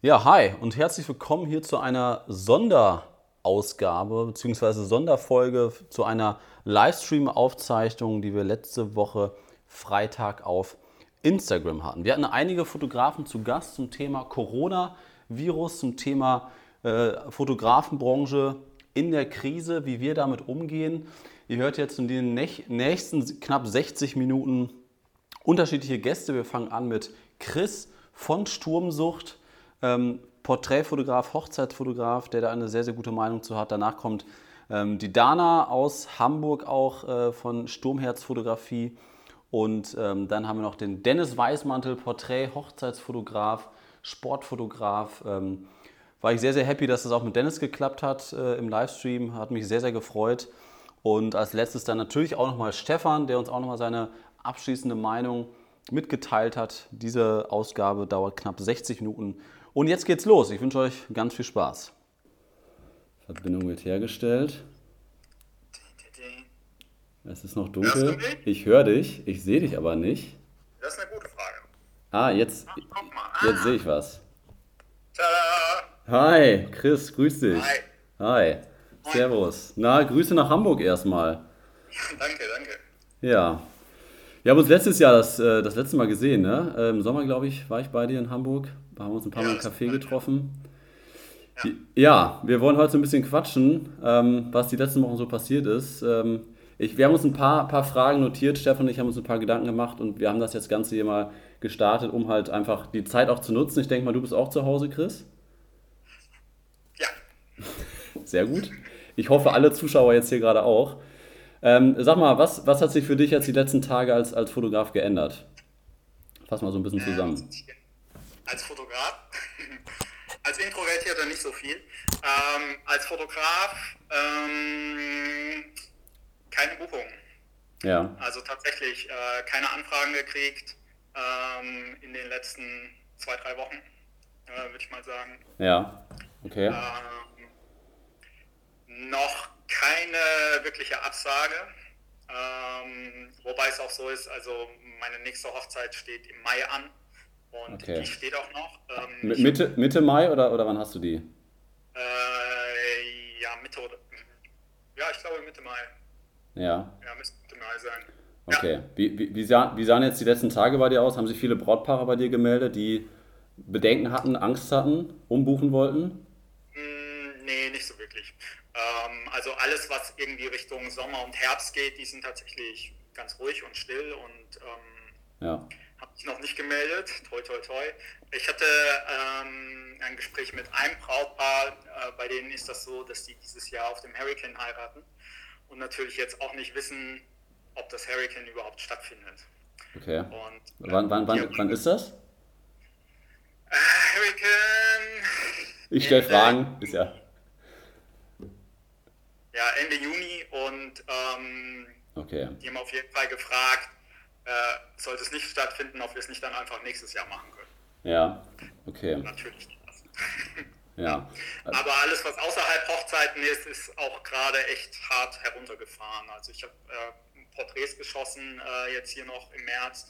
Ja, hi und herzlich willkommen hier zu einer Sonderausgabe bzw. Sonderfolge zu einer Livestream-Aufzeichnung, die wir letzte Woche Freitag auf Instagram hatten. Wir hatten einige Fotografen zu Gast zum Thema Coronavirus, zum Thema äh, Fotografenbranche in der Krise, wie wir damit umgehen. Ihr hört jetzt in den nächsten knapp 60 Minuten unterschiedliche Gäste. Wir fangen an mit Chris von Sturmsucht ähm, Porträtfotograf, Hochzeitsfotograf, der da eine sehr, sehr gute Meinung zu hat. Danach kommt ähm, die Dana aus Hamburg auch äh, von Sturmherzfotografie. Und ähm, dann haben wir noch den Dennis Weißmantel, Porträt, Hochzeitsfotograf, Sportfotograf. Ähm, war ich sehr, sehr happy, dass das auch mit Dennis geklappt hat äh, im Livestream. Hat mich sehr, sehr gefreut. Und als letztes dann natürlich auch nochmal Stefan, der uns auch nochmal seine abschließende Meinung mitgeteilt hat. Diese Ausgabe dauert knapp 60 Minuten und jetzt geht's los. Ich wünsche euch ganz viel Spaß. Verbindung wird hergestellt. Es ist noch dunkel. Ich höre dich, ich sehe dich aber nicht. Das ist eine gute Frage. Ah, jetzt, jetzt sehe ich was. Tada! Hi, Chris, grüß dich. Hi. Hi. Servus. Na, Grüße nach Hamburg erstmal. danke, danke. Ja. Wir haben uns letztes Jahr das, äh, das letzte Mal gesehen, ne? Äh, Im Sommer, glaube ich, war ich bei dir in Hamburg. Wir haben uns ein paar ja, Mal im Café getroffen. Ja. ja. wir wollen heute so ein bisschen quatschen, ähm, was die letzten Wochen so passiert ist. Ähm, ich, wir haben uns ein paar, paar Fragen notiert, Stefan und ich haben uns ein paar Gedanken gemacht und wir haben das jetzt Ganze hier mal gestartet, um halt einfach die Zeit auch zu nutzen. Ich denke mal, du bist auch zu Hause, Chris? Ja. Sehr gut. Ich hoffe, alle Zuschauer jetzt hier gerade auch. Ähm, sag mal, was, was hat sich für dich jetzt die letzten Tage als, als Fotograf geändert? Fass mal so ein bisschen zusammen. Ähm, als Fotograf. als Introvertierter nicht so viel. Ähm, als Fotograf ähm, keine Buchung. Ja. Also tatsächlich äh, keine Anfragen gekriegt ähm, in den letzten zwei, drei Wochen, äh, würde ich mal sagen. Ja, okay. Ähm, noch keine wirkliche Absage. Ähm, wobei es auch so ist, also meine nächste Hochzeit steht im Mai an. Und okay. die steht auch noch. Ähm, Mitte, Mitte Mai oder, oder wann hast du die? Äh, ja, Mitte oder. Ja, ich glaube Mitte Mai. Ja. Ja, müsste Mitte Mai sein. Okay. Ja. Wie, wie, wie, sah, wie sahen jetzt die letzten Tage bei dir aus? Haben sich viele Brautpaare bei dir gemeldet, die Bedenken hatten, Angst hatten, umbuchen wollten? Mm, nee, nicht so wirklich. Ähm, also alles, was irgendwie Richtung Sommer und Herbst geht, die sind tatsächlich ganz ruhig und still und ähm, ja habe ich noch nicht gemeldet, toi toi toi. Ich hatte ähm, ein Gespräch mit einem Brautpaar, äh, bei denen ist das so, dass die dieses Jahr auf dem Hurricane heiraten und natürlich jetzt auch nicht wissen, ob das Hurricane überhaupt stattfindet. Okay. Und, äh, wann, wann, wann, wann ist das? Äh, Hurricane. Ich stelle Fragen, ist ja. Ja, Ende Juni und ähm, okay. die haben auf jeden Fall gefragt, äh, sollte es nicht stattfinden, ob wir es nicht dann einfach nächstes Jahr machen können. Ja, okay. Natürlich. Ja. Aber alles, was außerhalb Hochzeiten ist, ist auch gerade echt hart heruntergefahren. Also ich habe äh, Porträts geschossen äh, jetzt hier noch im März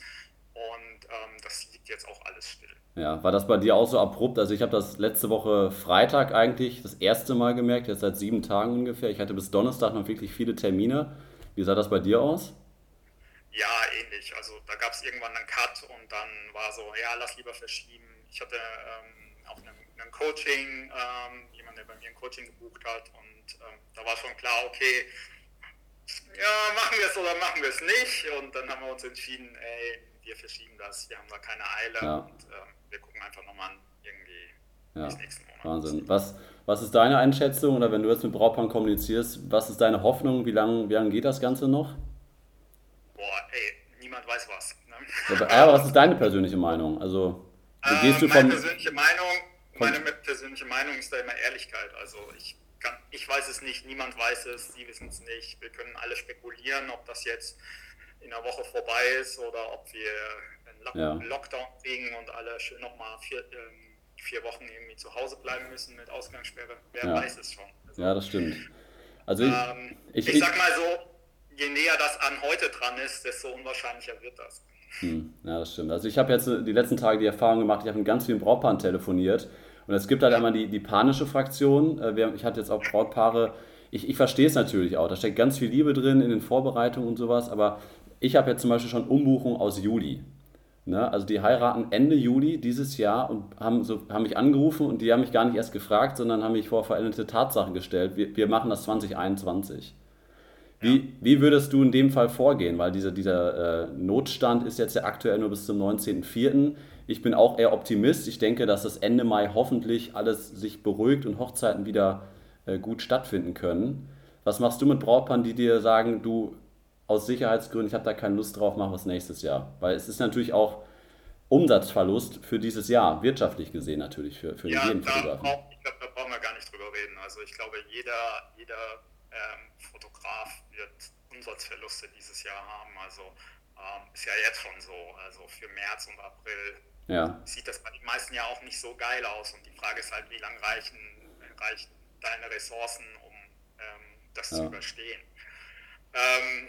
und ähm, das liegt jetzt auch alles still. Ja, war das bei dir auch so abrupt? Also ich habe das letzte Woche Freitag eigentlich das erste Mal gemerkt, jetzt seit sieben Tagen ungefähr. Ich hatte bis Donnerstag noch wirklich viele Termine. Wie sah das bei dir aus? Ja, ähnlich. Also da gab es irgendwann einen Cut und dann war so, ja, lass lieber verschieben. Ich hatte ähm, auch ein Coaching, ähm, jemand, der bei mir ein Coaching gebucht hat und ähm, da war schon klar, okay, ja, machen wir es oder machen wir es nicht. Und dann haben wir uns entschieden, ey, wir verschieben das, wir haben da keine Eile ja. und ähm, wir gucken einfach nochmal irgendwie ja. bis nächsten Monat. Wahnsinn. Was, was ist deine Einschätzung oder wenn du jetzt mit Brautpaaren kommunizierst, was ist deine Hoffnung? Wie lange wie lang geht das Ganze noch? Boah, ey, niemand weiß was. Ne? Aber, aber was ist deine persönliche Meinung? Also, wie äh, gehst du meine persönliche Meinung, meine persönliche Meinung ist da immer Ehrlichkeit. Also ich kann, ich weiß es nicht, niemand weiß es, sie wissen es nicht. Wir können alle spekulieren, ob das jetzt in einer Woche vorbei ist oder ob wir einen Lock ja. Lockdown kriegen und alle schön nochmal vier, ähm, vier Wochen irgendwie zu Hause bleiben müssen mit Ausgangssperre. Wer ja. weiß es schon. Also, ja, das stimmt. Also ich, ähm, ich, ich, sag mal so, je näher das an heute dran ist, desto unwahrscheinlicher wird das. Hm, ja, das stimmt. Also ich habe jetzt die letzten Tage die Erfahrung gemacht, ich habe mit ganz vielen Brautpaaren telefoniert Und es gibt halt einmal die, die panische Fraktion. Äh, ich hatte jetzt auch Brautpaare, ich, ich verstehe es natürlich auch, da steckt ganz viel Liebe drin in den Vorbereitungen und sowas, aber ich habe jetzt zum Beispiel schon Umbuchungen aus Juli. Ne? Also die heiraten Ende Juli dieses Jahr und haben, so, haben mich angerufen und die haben mich gar nicht erst gefragt, sondern haben mich vor veränderte Tatsachen gestellt. Wir, wir machen das 2021. Wie, ja. wie würdest du in dem Fall vorgehen? Weil dieser, dieser äh, Notstand ist jetzt ja aktuell nur bis zum 19.04. Ich bin auch eher Optimist. Ich denke, dass das Ende Mai hoffentlich alles sich beruhigt und Hochzeiten wieder äh, gut stattfinden können. Was machst du mit Brautpaaren, die dir sagen, du aus Sicherheitsgründen, ich habe da keine Lust drauf, machen wir es nächstes Jahr? Weil es ist natürlich auch Umsatzverlust für dieses Jahr, wirtschaftlich gesehen natürlich, für, für ja, jeden Fotografen. Ich glaube, da brauchen wir gar nicht drüber reden. Also ich glaube, jeder, jeder ähm, Fotograf wird Umsatzverluste dieses Jahr haben. Also ähm, ist ja jetzt schon so. Also für März und April ja. sieht das bei den meisten ja auch nicht so geil aus. Und die Frage ist halt, wie lange reichen, reichen deine Ressourcen, um ähm, das ja. zu überstehen. Ähm,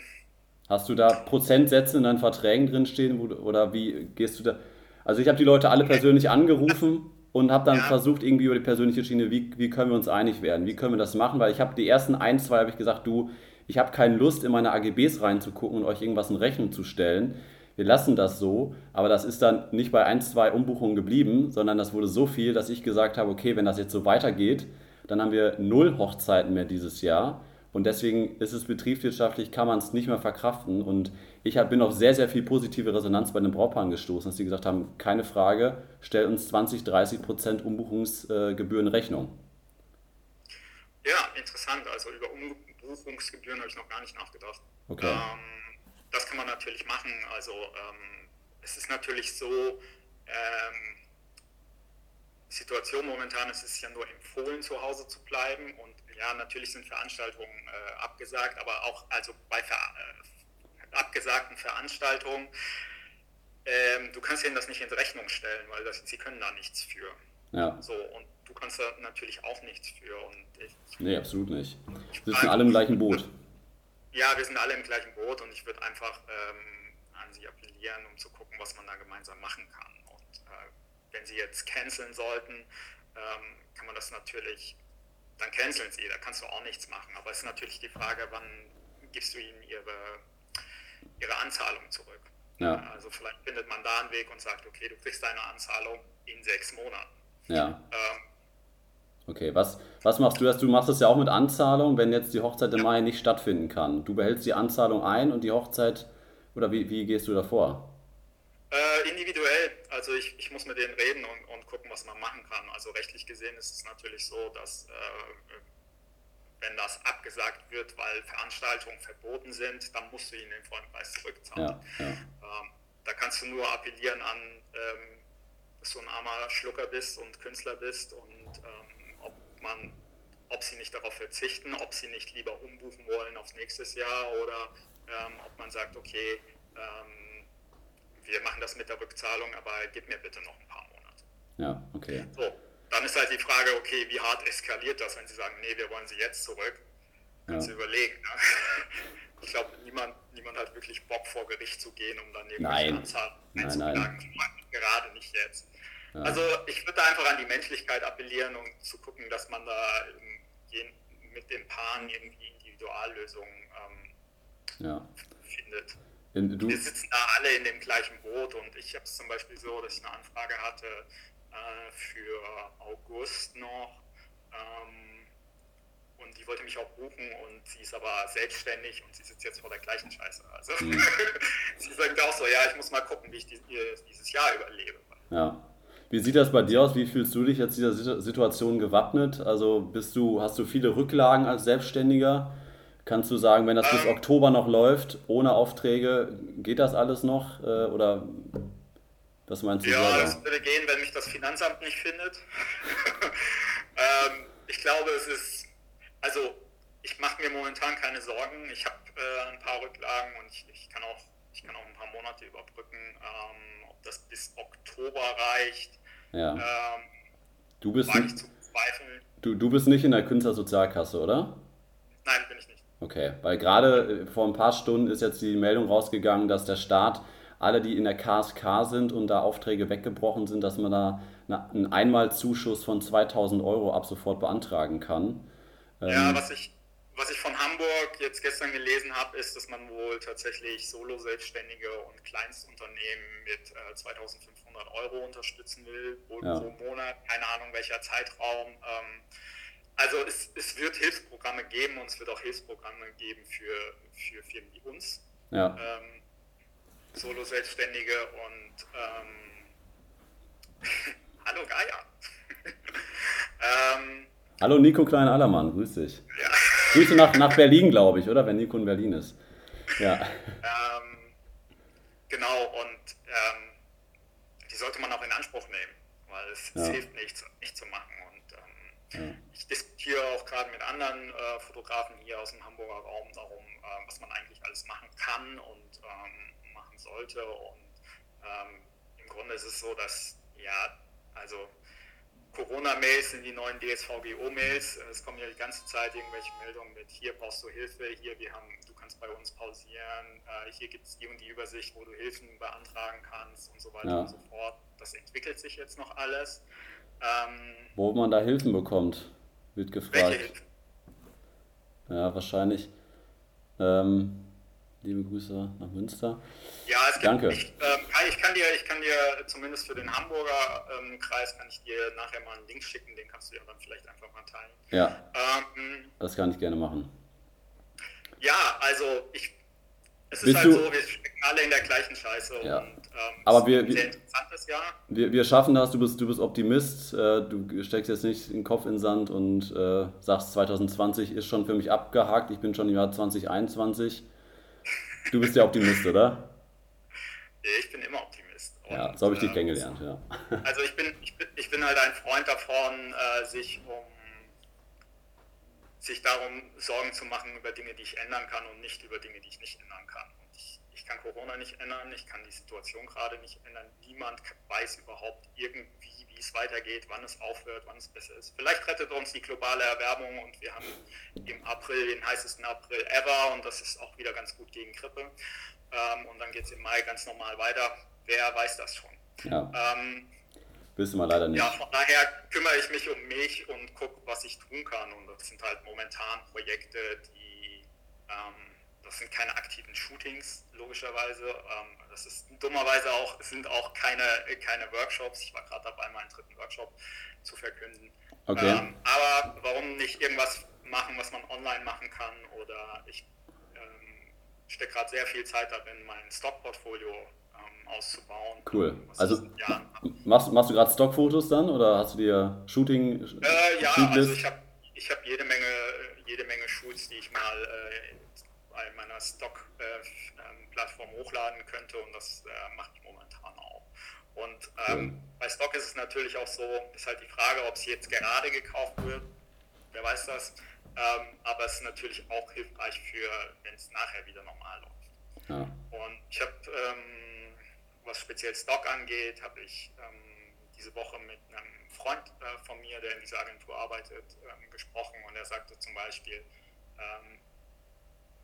Hast du da Prozentsätze in deinen Verträgen drinstehen oder wie gehst du da? Also ich habe die Leute alle persönlich angerufen und habe dann ja. versucht, irgendwie über die persönliche Schiene, wie, wie können wir uns einig werden, wie können wir das machen, weil ich habe die ersten ein, zwei, habe ich gesagt, du, ich habe keine Lust, in meine AGBs reinzugucken und euch irgendwas in Rechnung zu stellen. Wir lassen das so, aber das ist dann nicht bei ein, zwei Umbuchungen geblieben, sondern das wurde so viel, dass ich gesagt habe, okay, wenn das jetzt so weitergeht, dann haben wir null Hochzeiten mehr dieses Jahr und deswegen ist es betriebswirtschaftlich, kann man es nicht mehr verkraften. Und ich bin auf sehr, sehr viel positive Resonanz bei den Brautpaaren gestoßen, dass sie gesagt haben, keine Frage, stell uns 20, 30 Prozent Umbuchungsgebühren Rechnung. Ja, interessant. Also über Umbuchungsgebühren habe ich noch gar nicht nachgedacht. Okay. Ähm, das kann man natürlich machen. Also ähm, es ist natürlich so, ähm, Situation momentan ist es ja nur empfohlen, zu Hause zu bleiben und ja, natürlich sind Veranstaltungen äh, abgesagt, aber auch also bei ver äh, abgesagten Veranstaltungen, ähm, du kannst ihnen das nicht in Rechnung stellen, weil das, sie können da nichts für. Ja. So, und du kannst da natürlich auch nichts für. Und ich, nee, absolut nicht. Wir sind alle im gleichen Boot. Ja, wir sind alle im gleichen Boot und ich würde einfach ähm, an sie appellieren, um zu gucken, was man da gemeinsam machen kann. Und äh, wenn sie jetzt canceln sollten, ähm, kann man das natürlich dann canceln sie, da kannst du auch nichts machen. Aber es ist natürlich die Frage, wann gibst du ihnen ihre, ihre Anzahlung zurück. Ja. Also vielleicht findet man da einen Weg und sagt, okay, du kriegst deine Anzahlung in sechs Monaten. Ja. Ähm, okay, was, was machst du das? Du machst das ja auch mit Anzahlung, wenn jetzt die Hochzeit im ja. Mai nicht stattfinden kann. Du behältst die Anzahlung ein und die Hochzeit, oder wie, wie gehst du davor? Äh, individuell, also ich, ich muss mit denen reden und, und gucken, was man machen kann. Also rechtlich gesehen ist es natürlich so, dass äh, wenn das abgesagt wird, weil Veranstaltungen verboten sind, dann musst du ihnen den Freundpreis zurückzahlen. Ja, ja. Ähm, da kannst du nur appellieren an, ähm, dass du ein armer Schlucker bist und Künstler bist und ähm, ob man ob sie nicht darauf verzichten, ob sie nicht lieber umbuchen wollen aufs nächste Jahr oder ähm, ob man sagt, okay, ähm, wir machen das mit der Rückzahlung, aber gib mir bitte noch ein paar Monate. Ja, okay. So, dann ist halt die Frage, okay, wie hart eskaliert das, wenn sie sagen, nee, wir wollen sie jetzt zurück? Kannst ja. du überlegen. Ne? Ich glaube, niemand, niemand hat wirklich Bock vor Gericht zu gehen, um dann irgendwelche Anzahl einzuklagen. Gerade nicht jetzt. Ja. Also ich würde einfach an die Menschlichkeit appellieren und zu gucken, dass man da mit den Paaren irgendwie Individuallösungen ähm, ja. findet. In, wir sitzen da alle in dem gleichen Boot und ich habe es zum Beispiel so, dass ich eine Anfrage hatte äh, für August noch ähm, und die wollte mich auch buchen und sie ist aber selbstständig und sie sitzt jetzt vor der gleichen Scheiße. Also mhm. sie sagt auch so, ja, ich muss mal gucken, wie ich dieses Jahr überlebe. Ja. Wie sieht das bei dir aus? Wie fühlst du dich jetzt dieser Situation gewappnet? Also bist du, hast du viele Rücklagen als Selbstständiger? Kannst du sagen, wenn das bis ähm. Oktober noch läuft, ohne Aufträge, geht das alles noch? Äh, oder was meinst du? Ja, es würde gehen, wenn mich das Finanzamt nicht findet. ähm, ich glaube, es ist, also ich mache mir momentan keine Sorgen. Ich habe äh, ein paar Rücklagen und ich, ich, kann auch, ich kann auch ein paar Monate überbrücken. Ähm, ob das bis Oktober reicht, ja. ähm, du bist nicht, Du, du bist nicht in der Künstlersozialkasse, oder? Nein, bin ich nicht. Okay, weil gerade äh, vor ein paar Stunden ist jetzt die Meldung rausgegangen, dass der Staat alle, die in der KSK sind und da Aufträge weggebrochen sind, dass man da einen Einmalzuschuss von 2000 Euro ab sofort beantragen kann. Ja, ähm, was ich, was ich von Hamburg jetzt gestern gelesen habe, ist, dass man wohl tatsächlich Solo-Selbstständige und Kleinstunternehmen mit äh, 2500 Euro unterstützen will, ja. pro Monat, keine Ahnung welcher Zeitraum. Ähm, also es, es wird Hilfsprogramme geben und es wird auch Hilfsprogramme geben für, für Firmen wie uns. Ja. Ähm, Solo-Selbstständige und ähm, hallo Gaia. ähm, hallo Nico Klein-Allermann, grüß dich. Ja. Grüße nach, nach Berlin, glaube ich, oder? Wenn Nico in Berlin ist. Ja. Ähm, genau, und ähm, die sollte man auch in Anspruch nehmen, weil es, ja. es hilft nichts, nicht zu machen. Und ähm, ja. ich diskutiere auch gerade mit anderen äh, Fotografen hier aus dem Hamburger Raum darum, äh, was man eigentlich alles machen kann und ähm, sollte. Und ähm, im Grunde ist es so, dass ja, also Corona-Mails sind die neuen DSVGO-Mails. Es kommen ja die ganze Zeit irgendwelche Meldungen mit, hier brauchst du Hilfe, hier, wir haben, du kannst bei uns pausieren, äh, hier gibt es die und die Übersicht, wo du Hilfen beantragen kannst und so weiter ja. und so fort. Das entwickelt sich jetzt noch alles. Ähm, wo man da Hilfen bekommt, wird gefragt. Ja, wahrscheinlich. Ähm, Liebe Grüße nach Münster. Ja, es gibt, Danke. Ich, ähm, ich, kann dir, ich kann dir zumindest für den Hamburger ähm, Kreis kann ich dir nachher mal einen Link schicken, den kannst du ja dann vielleicht einfach mal teilen. Ja. Ähm, das kann ich gerne machen. Ja, also ich, es Bist ist halt du, so, wir stecken alle in der gleichen Scheiße ja. und ähm, aber wir, Jahr. Wir, wir schaffen das, du bist, du bist Optimist, äh, du steckst jetzt nicht den Kopf in den Sand und äh, sagst 2020 ist schon für mich abgehakt, ich bin schon im Jahr 2021 Du bist ja Optimist, oder? Ich bin immer Optimist. Und, ja, so habe ich dich äh, kennengelernt, ja. Also ich bin, ich bin, ich bin halt ein Freund davon, äh, sich um sich darum Sorgen zu machen über Dinge, die ich ändern kann und nicht über Dinge, die ich nicht ändern kann. Kann Corona nicht ändern, ich kann die Situation gerade nicht ändern. Niemand weiß überhaupt irgendwie, wie es weitergeht, wann es aufhört, wann es besser ist. Vielleicht rettet uns die globale Erwärmung und wir haben im April den heißesten April ever und das ist auch wieder ganz gut gegen Grippe. Ähm, und dann geht es im Mai ganz normal weiter. Wer weiß das schon? Ja. Ähm, Wissen wir leider nicht. Ja, von daher kümmere ich mich um mich und gucke, was ich tun kann. Und das sind halt momentan Projekte, die ähm, das sind keine aktiven Shootings, logischerweise. Ähm, das ist dummerweise auch, es sind auch keine, keine Workshops. Ich war gerade dabei, meinen dritten Workshop zu verkünden. Okay. Ähm, aber warum nicht irgendwas machen, was man online machen kann? Oder ich ähm, stecke gerade sehr viel Zeit darin, mein Stockportfolio ähm, auszubauen. Cool. Also machst, machst du gerade Stockfotos dann oder hast du dir Shooting? Äh, ja, also ich habe ich hab jede Menge, jede Menge Shoots, die ich mal äh, bei meiner Stock-Plattform hochladen könnte und das äh, mache ich momentan auch. Und ähm, bei Stock ist es natürlich auch so, ist halt die Frage, ob es jetzt gerade gekauft wird, wer weiß das, ähm, aber es ist natürlich auch hilfreich für, wenn es nachher wieder normal läuft. Ja. Und ich habe, ähm, was speziell Stock angeht, habe ich ähm, diese Woche mit einem Freund äh, von mir, der in dieser Agentur arbeitet, ähm, gesprochen und er sagte zum Beispiel, ähm,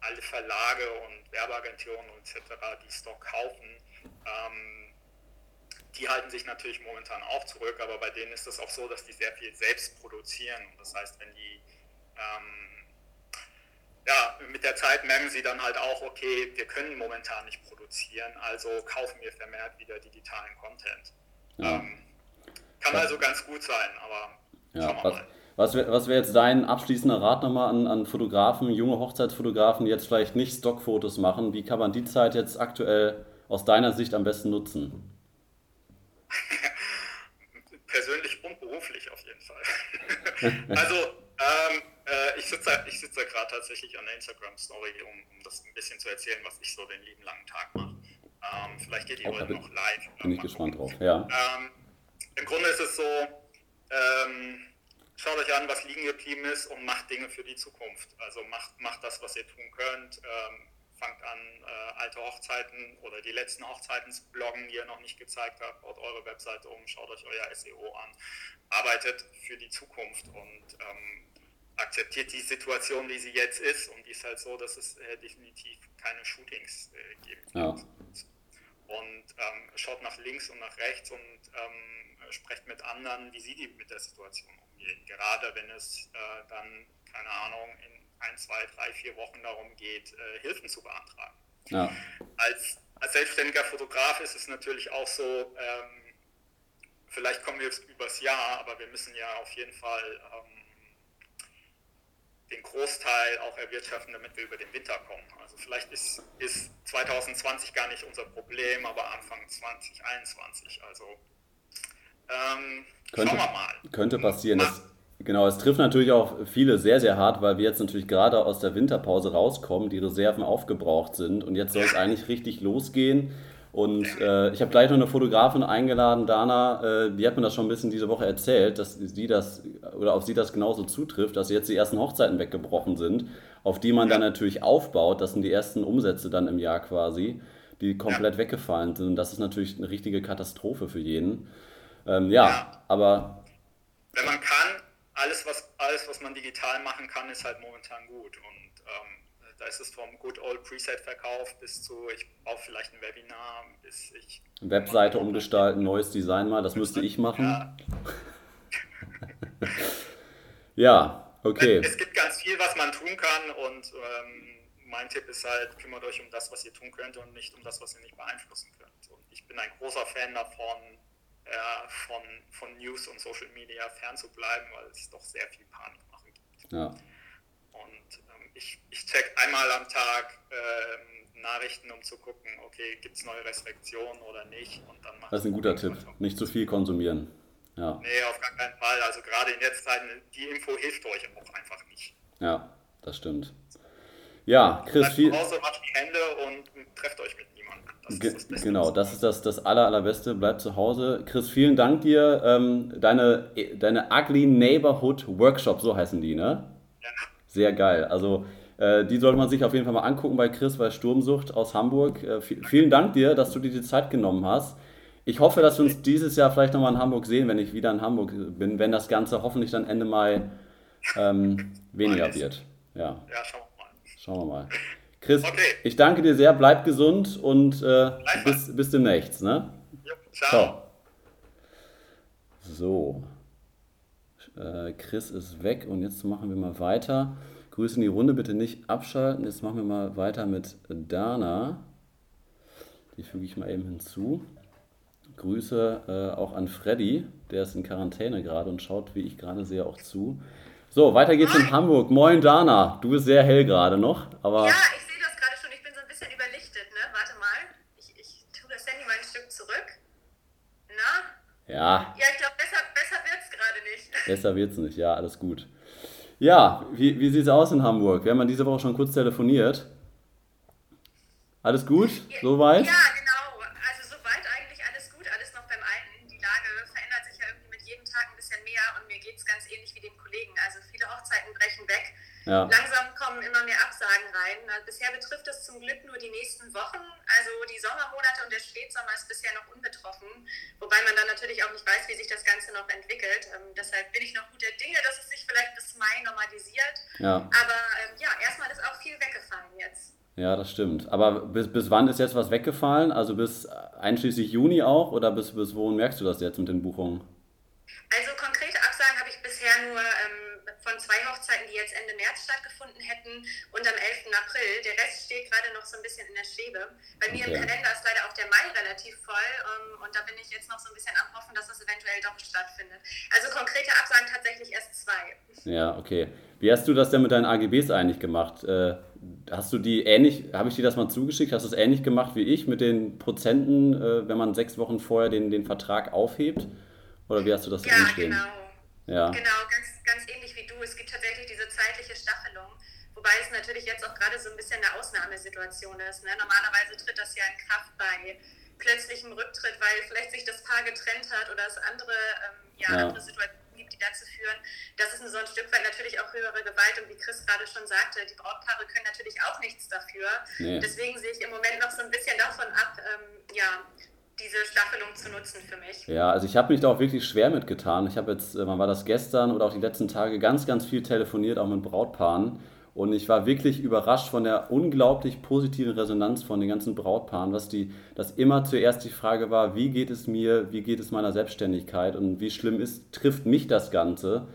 alle Verlage und Werbeagenturen etc., die Stock kaufen, ähm, die halten sich natürlich momentan auch zurück, aber bei denen ist es auch so, dass die sehr viel selbst produzieren. Und das heißt, wenn die ähm, ja, mit der Zeit merken sie dann halt auch, okay, wir können momentan nicht produzieren, also kaufen wir vermehrt wieder digitalen Content. Ja. Ähm, kann also ganz gut sein, aber ja, schauen wir mal. Was wäre was wär jetzt dein abschließender Rat nochmal an, an Fotografen, junge Hochzeitsfotografen, die jetzt vielleicht nicht Stockfotos machen? Wie kann man die Zeit jetzt aktuell aus deiner Sicht am besten nutzen? Persönlich und beruflich auf jeden Fall. also ähm, äh, ich sitze ich sitz gerade tatsächlich an der Instagram-Story, um, um, das ein bisschen zu erzählen, was ich so den lieben langen Tag mache. Ähm, vielleicht geht die heute noch live. Bin ich gespannt drauf, ja. Ähm, Im Grunde ist es so, ähm, schaut euch an, was liegen geblieben ist und macht Dinge für die Zukunft. Also macht, macht das, was ihr tun könnt. Ähm, fangt an, äh, alte Hochzeiten oder die letzten Hochzeiten zu bloggen, die ihr noch nicht gezeigt habt. Baut eure Webseite um, schaut euch euer SEO an. Arbeitet für die Zukunft und ähm, akzeptiert die Situation, wie sie jetzt ist. Und die ist halt so, dass es äh, definitiv keine Shootings äh, geben wird. Ja. und ähm, schaut nach links und nach rechts und ähm, sprecht mit anderen, wie sie die mit der Situation Gerade wenn es äh, dann, keine Ahnung, in ein, zwei, drei, vier Wochen darum geht, äh, Hilfen zu beantragen. Ja. Als, als selbstständiger Fotograf ist es natürlich auch so, ähm, vielleicht kommen wir übers Jahr, aber wir müssen ja auf jeden Fall ähm, den Großteil auch erwirtschaften, damit wir über den Winter kommen. Also vielleicht ist, ist 2020 gar nicht unser Problem, aber Anfang 2021. Also ähm, könnte. Könnte passieren. Das, genau, es trifft natürlich auch viele sehr, sehr hart, weil wir jetzt natürlich gerade aus der Winterpause rauskommen, die Reserven aufgebraucht sind und jetzt soll es eigentlich richtig losgehen. Und äh, ich habe gleich noch eine Fotografin eingeladen, Dana, äh, die hat mir das schon ein bisschen diese Woche erzählt, dass sie das oder auf sie das genauso zutrifft, dass jetzt die ersten Hochzeiten weggebrochen sind, auf die man dann natürlich aufbaut. Das sind die ersten Umsätze dann im Jahr quasi, die komplett weggefallen sind. Und das ist natürlich eine richtige Katastrophe für jeden. Ähm, ja, ja, aber. Wenn man kann, alles was, alles, was man digital machen kann, ist halt momentan gut. Und ähm, da ist es vom Good Old Preset-Verkauf bis zu, ich baue vielleicht ein Webinar, bis ich. Webseite umgestalten, neues Design mal, das müsste ich machen. Ja, ja okay. Es gibt ganz viel, was man tun kann und ähm, mein Tipp ist halt, kümmert euch um das, was ihr tun könnt und nicht um das, was ihr nicht beeinflussen könnt. Und ich bin ein großer Fan davon, äh, von, von News und Social Media fernzubleiben, weil es doch sehr viel Panik machen gibt. Ja ich, ich check einmal am Tag äh, Nachrichten, um zu gucken, okay, gibt es neue Restriktionen oder nicht. Und dann das ist ein guter Tipp. Nicht zu viel konsumieren. Ja. Nee, auf gar keinen Fall. Also gerade in jetzt Zeiten, die Info hilft euch auch einfach nicht. Ja, das stimmt. Ja, Chris, viel... Zu Hause, wascht die Hände und trefft euch mit. Das Ge das genau, das ist das, das aller, allerbeste. Bleibt zu Hause. Chris, vielen Dank dir. Ähm, deine, deine Ugly Neighborhood Workshop, so heißen die, ne? Ja sehr geil. Also äh, die sollte man sich auf jeden Fall mal angucken bei Chris bei Sturmsucht aus Hamburg. Äh, vielen Dank dir, dass du dir die Zeit genommen hast. Ich hoffe, dass wir uns dieses Jahr vielleicht nochmal in Hamburg sehen, wenn ich wieder in Hamburg bin, wenn das Ganze hoffentlich dann Ende Mai ähm, weniger wird. Ja. ja, schauen wir mal. Schauen wir mal. Chris, okay. ich danke dir sehr, bleib gesund und äh, bis, bis demnächst. Ne? Ja, ciao. ciao. So. Äh, Chris ist weg und jetzt machen wir mal weiter. Grüße in die Runde, bitte nicht abschalten. Jetzt machen wir mal weiter mit Dana. Die füge ich mal eben hinzu. Grüße äh, auch an Freddy, der ist in Quarantäne gerade und schaut, wie ich gerade sehe, auch zu. So, weiter geht's in Hamburg. Moin Dana, du bist sehr hell gerade noch, aber. Ja, ich sehe das gerade schon. Ich bin so ein bisschen überlichtet, ne? Warte mal. Ich, ich tue das Handy mal ein Stück zurück. Na? Ja. Ja, ich glaube, besser, besser wird's gerade nicht. Besser wird's nicht, ja, alles gut. Ja, wie, wie sieht es aus in Hamburg? Wir haben ja diese Woche schon kurz telefoniert. Alles gut? Ja, soweit? Ja, genau. Also soweit eigentlich alles gut, alles noch beim Alten. Die Lage verändert sich ja irgendwie mit jedem Tag ein bisschen mehr und mir geht es ganz ähnlich wie dem Kollegen. Also viele Hochzeiten brechen weg. Ja. Langsam kommen immer mehr Absagen rein. Bisher betrifft es zum Glück nur die nächsten Wochen. Also die Sommermonate und der Spätsommer ist bisher noch unbetroffen. Wobei man dann natürlich auch nicht weiß, wie sich das Ganze noch entwickelt. Ähm, deshalb bin ich noch guter Dinge, dass es sich vielleicht bis Mai normalisiert. Ja. Aber ähm, ja, erstmal ist auch viel weggefallen jetzt. Ja, das stimmt. Aber bis, bis wann ist jetzt was weggefallen? Also bis einschließlich Juni auch? Oder bis, bis wohin merkst du das jetzt mit den Buchungen? Also konkrete Absagen habe ich bisher nur ähm, von zwei Hochzeiten, die jetzt Ende März stattgefunden hätten und am 11. April. Der Rest steht gerade noch so ein bisschen in der Schwebe. Bei mir okay. im Kalender ist leider auch der Mai relativ voll um, ähm, und da bin ich jetzt noch so ein bisschen am Hoffen, dass das eventuell doch stattfindet. Also konkrete Absagen tatsächlich erst zwei. Ja, okay. Wie hast du das denn mit deinen AGBs eigentlich gemacht? Äh, hast du die ähnlich, habe ich dir das mal zugeschickt, hast du es ähnlich gemacht wie ich mit den Prozenten, äh, wenn man sechs Wochen vorher den, den Vertrag aufhebt? Oder wie hast du das ja, genau. Ja, genau. Ganz, ganz ähnlich wie du. Es gibt tatsächlich diese zeitliche Staffelung, wobei es natürlich jetzt auch gerade so ein bisschen eine Ausnahmesituation ist. Ne? Normalerweise tritt das ja in Kraft bei plötzlichem Rücktritt, weil vielleicht sich das Paar getrennt hat oder es andere, ähm, ja, ja. andere Situationen gibt, die dazu führen, dass es so ein Stück weit natürlich auch höhere Gewalt und wie Chris gerade schon sagte, die Brautpaare können natürlich auch nichts dafür. Nee. Deswegen sehe ich im Moment noch so ein bisschen davon ab, ähm, ja, diese Staffelung zu nutzen für mich. Ja, also ich habe mich da auch wirklich schwer mitgetan. Ich habe jetzt, äh, wann war das gestern oder auch die letzten Tage, ganz, ganz viel telefoniert, auch mit Brautpaaren. Und ich war wirklich überrascht von der unglaublich positiven Resonanz von den ganzen Brautpaaren, was die, dass immer zuerst die Frage war, wie geht es mir, wie geht es meiner Selbstständigkeit und wie schlimm ist, trifft mich das Ganze.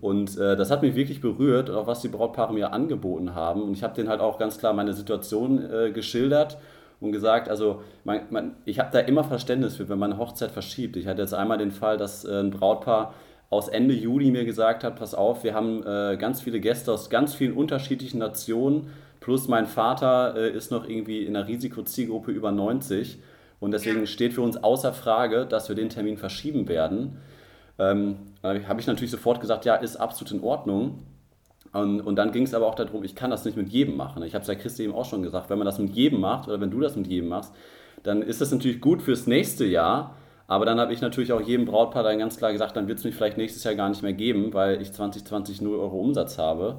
Und äh, das hat mich wirklich berührt, auch was die Brautpaare mir angeboten haben. Und ich habe denen halt auch ganz klar meine Situation äh, geschildert und gesagt, also man, man, ich habe da immer Verständnis für, wenn man eine Hochzeit verschiebt. Ich hatte jetzt einmal den Fall, dass äh, ein Brautpaar aus Ende Juli mir gesagt hat, pass auf, wir haben äh, ganz viele Gäste aus ganz vielen unterschiedlichen Nationen, plus mein Vater äh, ist noch irgendwie in der Risikozielgruppe über 90 und deswegen ja. steht für uns außer Frage, dass wir den Termin verschieben werden. Ähm, habe ich natürlich sofort gesagt, ja, ist absolut in Ordnung. Und, und dann ging es aber auch darum, ich kann das nicht mit jedem machen. Ich habe es ja Christi eben auch schon gesagt, wenn man das mit jedem macht oder wenn du das mit jedem machst, dann ist das natürlich gut fürs nächste Jahr, aber dann habe ich natürlich auch jedem Brautpaar dann ganz klar gesagt, dann wird es mich vielleicht nächstes Jahr gar nicht mehr geben, weil ich 2020 0 Euro Umsatz habe.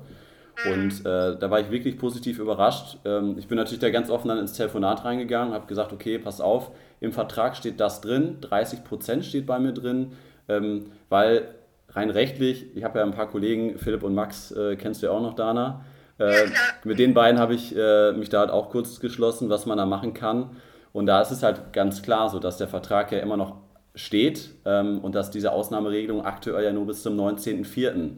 Und äh, da war ich wirklich positiv überrascht. Ähm, ich bin natürlich da ganz offen dann ins Telefonat reingegangen, habe gesagt, okay, pass auf, im Vertrag steht das drin, 30 Prozent steht bei mir drin, ähm, weil rein rechtlich, ich habe ja ein paar Kollegen, Philipp und Max, äh, kennst du ja auch noch, Dana. Äh, mit den beiden habe ich äh, mich da halt auch kurz geschlossen, was man da machen kann. Und da ist es halt ganz klar so, dass der Vertrag ja immer noch steht ähm, und dass diese Ausnahmeregelung aktuell ja nur bis zum 19.04.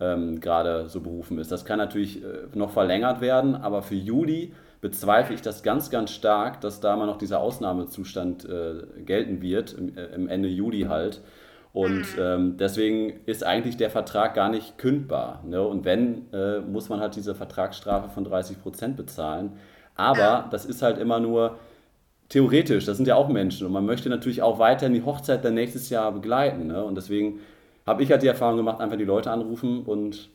Ähm, gerade so berufen ist. Das kann natürlich äh, noch verlängert werden, aber für Juli bezweifle ich das ganz, ganz stark, dass da mal noch dieser Ausnahmezustand äh, gelten wird, im, äh, im, Ende Juli halt. Und mhm. ähm, deswegen ist eigentlich der Vertrag gar nicht kündbar. Ne? Und wenn, äh, muss man halt diese Vertragsstrafe von 30 Prozent bezahlen. Aber das ist halt immer nur theoretisch, das sind ja auch Menschen und man möchte natürlich auch weiterhin die Hochzeit dann nächstes Jahr begleiten. Ne? Und deswegen habe ich halt die Erfahrung gemacht, einfach die Leute anrufen und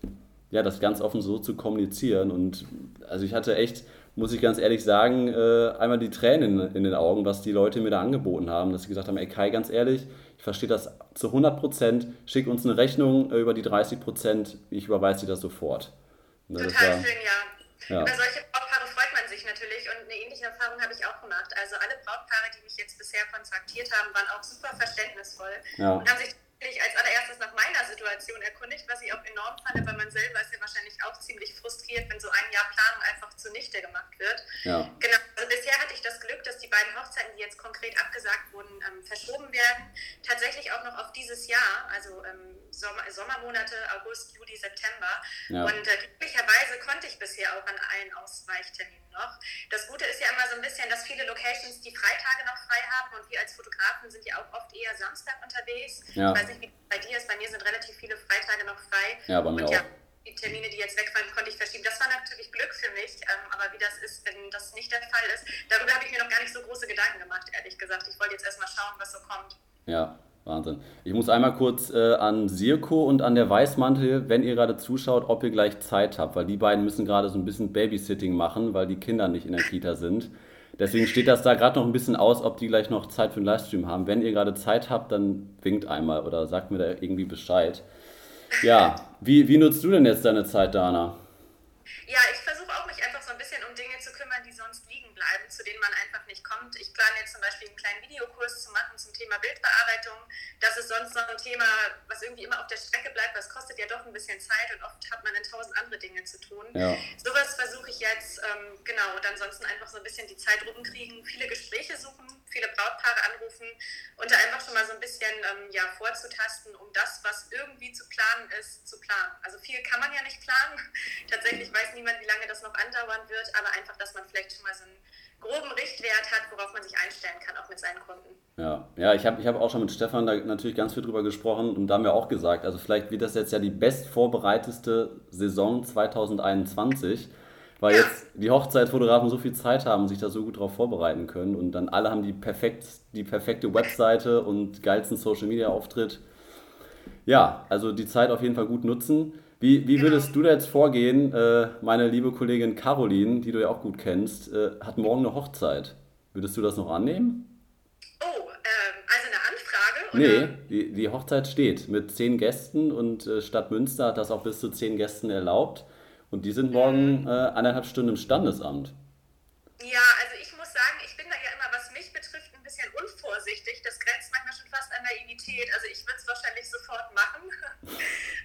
ja, das ganz offen so zu kommunizieren. Und also ich hatte echt, muss ich ganz ehrlich sagen, äh, einmal die Tränen in, den Augen, was die Leute mir da angeboten haben, dass sie gesagt haben, ey Kai, ganz ehrlich, ich verstehe das zu 100 Prozent, schick uns eine Rechnung äh, über die 30 Prozent, ich überweise dir das sofort. Ne, Total das war, schön, ja. ja. Über solche natürlich und eine ähnliche Erfahrung habe ich auch gemacht. Also alle Brautpaare, die mich jetzt bisher kontaktiert haben, waren auch super verständnisvoll ja. und haben sich natürlich als allererstes nach meiner Situation erkundigt, was ich auch enorm fand, weil man selber ist ja wahrscheinlich auch ziemlich frustriert, wenn so ein Jahr Planung einfach zunichte gemacht wird. Ja. Genau. Also bisher hatte ich das Glück, dass die beiden Hochzeiten, die jetzt konkret abgesagt wurden, ähm, verschoben werden, tatsächlich auch noch auf dieses Jahr, also ähm, Sommer, Sommermonate, August, Juli, September. Ja. Und äh, glücklicherweise konnte ich bisher auch an allen Ausweichterminen noch. Das Gute ist ja immer so ein bisschen, dass viele Locations die Freitage noch frei haben und wir als Fotografen sind ja auch oft eher Samstag unterwegs. Ja. Ich weiß nicht, wie bei dir ist. Bei mir sind relativ viele Freitage noch frei. Ja, bei mir und, auch. Ja, die Termine, die jetzt wegfallen, konnte ich verschieben. Das war natürlich Glück für mich, ähm, aber wie das ist, wenn das nicht der Fall ist, darüber habe ich mir noch gar nicht so große Gedanken gemacht, ehrlich gesagt. Ich wollte jetzt erstmal schauen, was so kommt. Ja, Wahnsinn. Ich muss einmal kurz äh, an Sirko und an der Weißmantel, wenn ihr gerade zuschaut, ob ihr gleich Zeit habt, weil die beiden müssen gerade so ein bisschen Babysitting machen, weil die Kinder nicht in der Kita sind. Deswegen steht das da gerade noch ein bisschen aus, ob die gleich noch Zeit für einen Livestream haben. Wenn ihr gerade Zeit habt, dann winkt einmal oder sagt mir da irgendwie Bescheid. Ja, wie, wie nutzt du denn jetzt deine Zeit, Dana? Ja, ich versuche auch mich einfach so ein bisschen um Dinge zu kümmern, die sonst liegen bleiben, zu denen man einfach nicht kommt. Ich plane jetzt zum Beispiel einen kleinen Videokurs zu machen zum Thema Bildbearbeitung. Das ist sonst noch ein Thema, was irgendwie immer auf der Strecke bleibt, weil es kostet ja doch ein bisschen Zeit und oft hat man dann tausend andere Dinge zu tun. Ja. Sowas versuche ich jetzt, ähm, genau, und ansonsten einfach so ein bisschen die Zeit rumkriegen, viele Gespräche suchen, viele Brautpaare anrufen und da einfach schon mal so ein bisschen ähm, ja, vorzutasten, um das, was irgendwie zu planen ist, zu planen. Also viel kann man ja nicht planen. Tatsächlich weiß niemand, wie lange das noch andauern wird, aber einfach, dass man vielleicht schon mal so einen groben Richtwert hat, worauf man sich einstellen kann, auch mit seinen Kunden. Ja, ja ich habe ich hab auch schon mit Stefan da natürlich ganz viel drüber gesprochen und da haben wir auch gesagt, also vielleicht wird das jetzt ja die bestvorbereiteste Saison 2021 weil ja. jetzt die Hochzeitfotografen so viel Zeit haben, sich da so gut drauf vorbereiten können und dann alle haben die, perfekt, die perfekte Webseite und geilsten Social Media Auftritt. Ja, also die Zeit auf jeden Fall gut nutzen. Wie, wie würdest du da jetzt vorgehen? Äh, meine liebe Kollegin Caroline, die du ja auch gut kennst, äh, hat morgen eine Hochzeit. Würdest du das noch annehmen? Oh, ähm, also eine Anfrage? Oder? Nee, die, die Hochzeit steht mit zehn Gästen und äh, Stadt Münster hat das auch bis zu zehn Gästen erlaubt. Und die sind morgen mhm. äh, anderthalb Stunden im Standesamt. Ja, Naivität. Also ich würde es wahrscheinlich sofort machen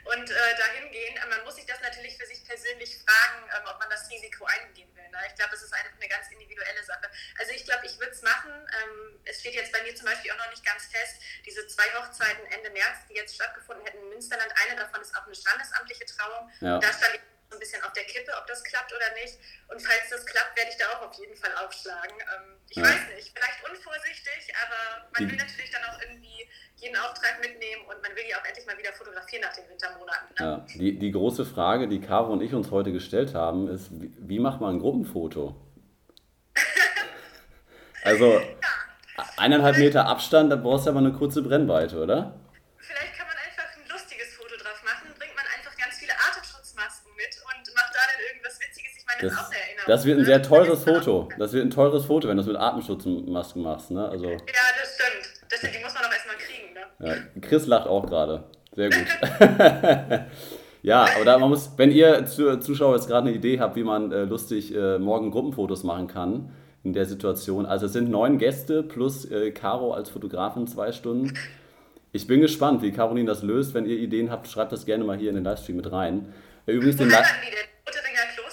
und äh, dahin gehen. man muss sich das natürlich für sich persönlich fragen, ähm, ob man das Risiko eingehen will. Ne? Ich glaube, es ist eine, eine, ganz individuelle Sache. Also ich glaube, ich würde es machen. Ähm, es steht jetzt bei mir zum Beispiel auch noch nicht ganz fest, diese zwei Hochzeiten Ende März, die jetzt stattgefunden hätten in Münsterland, eine davon ist auch eine standesamtliche Trauung. Ja. Da stand ich bisschen auf der Kippe, ob das klappt oder nicht. Und falls das klappt, werde ich da auch auf jeden Fall aufschlagen. Ähm, ich ja. weiß nicht, vielleicht unvorsichtig, aber man will natürlich dann auch irgendwie jeden Auftrag mitnehmen und man will ja auch endlich mal wieder fotografieren nach den Wintermonaten. Ne? Ja, die, die große Frage, die Caro und ich uns heute gestellt haben, ist, wie, wie macht man ein Gruppenfoto? also ja. eineinhalb Meter Abstand, da brauchst du aber eine kurze Brennweite, oder? Das, das Das wird ein sehr teures Foto. Das wird ein teures Foto, wenn du es mit Atemschutzmasken machst. Ne? Also, ja, das stimmt. Das, die muss man auch erstmal kriegen. Ja, Chris lacht auch gerade. Sehr gut. ja, aber da man muss, wenn ihr Zuschauer jetzt gerade eine Idee habt, wie man äh, lustig äh, morgen Gruppenfotos machen kann in der Situation. Also es sind neun Gäste plus äh, Caro als Fotografin zwei Stunden. Ich bin gespannt, wie Caroline das löst. Wenn ihr Ideen habt, schreibt das gerne mal hier in den Livestream mit rein. Übrigens den Kloster?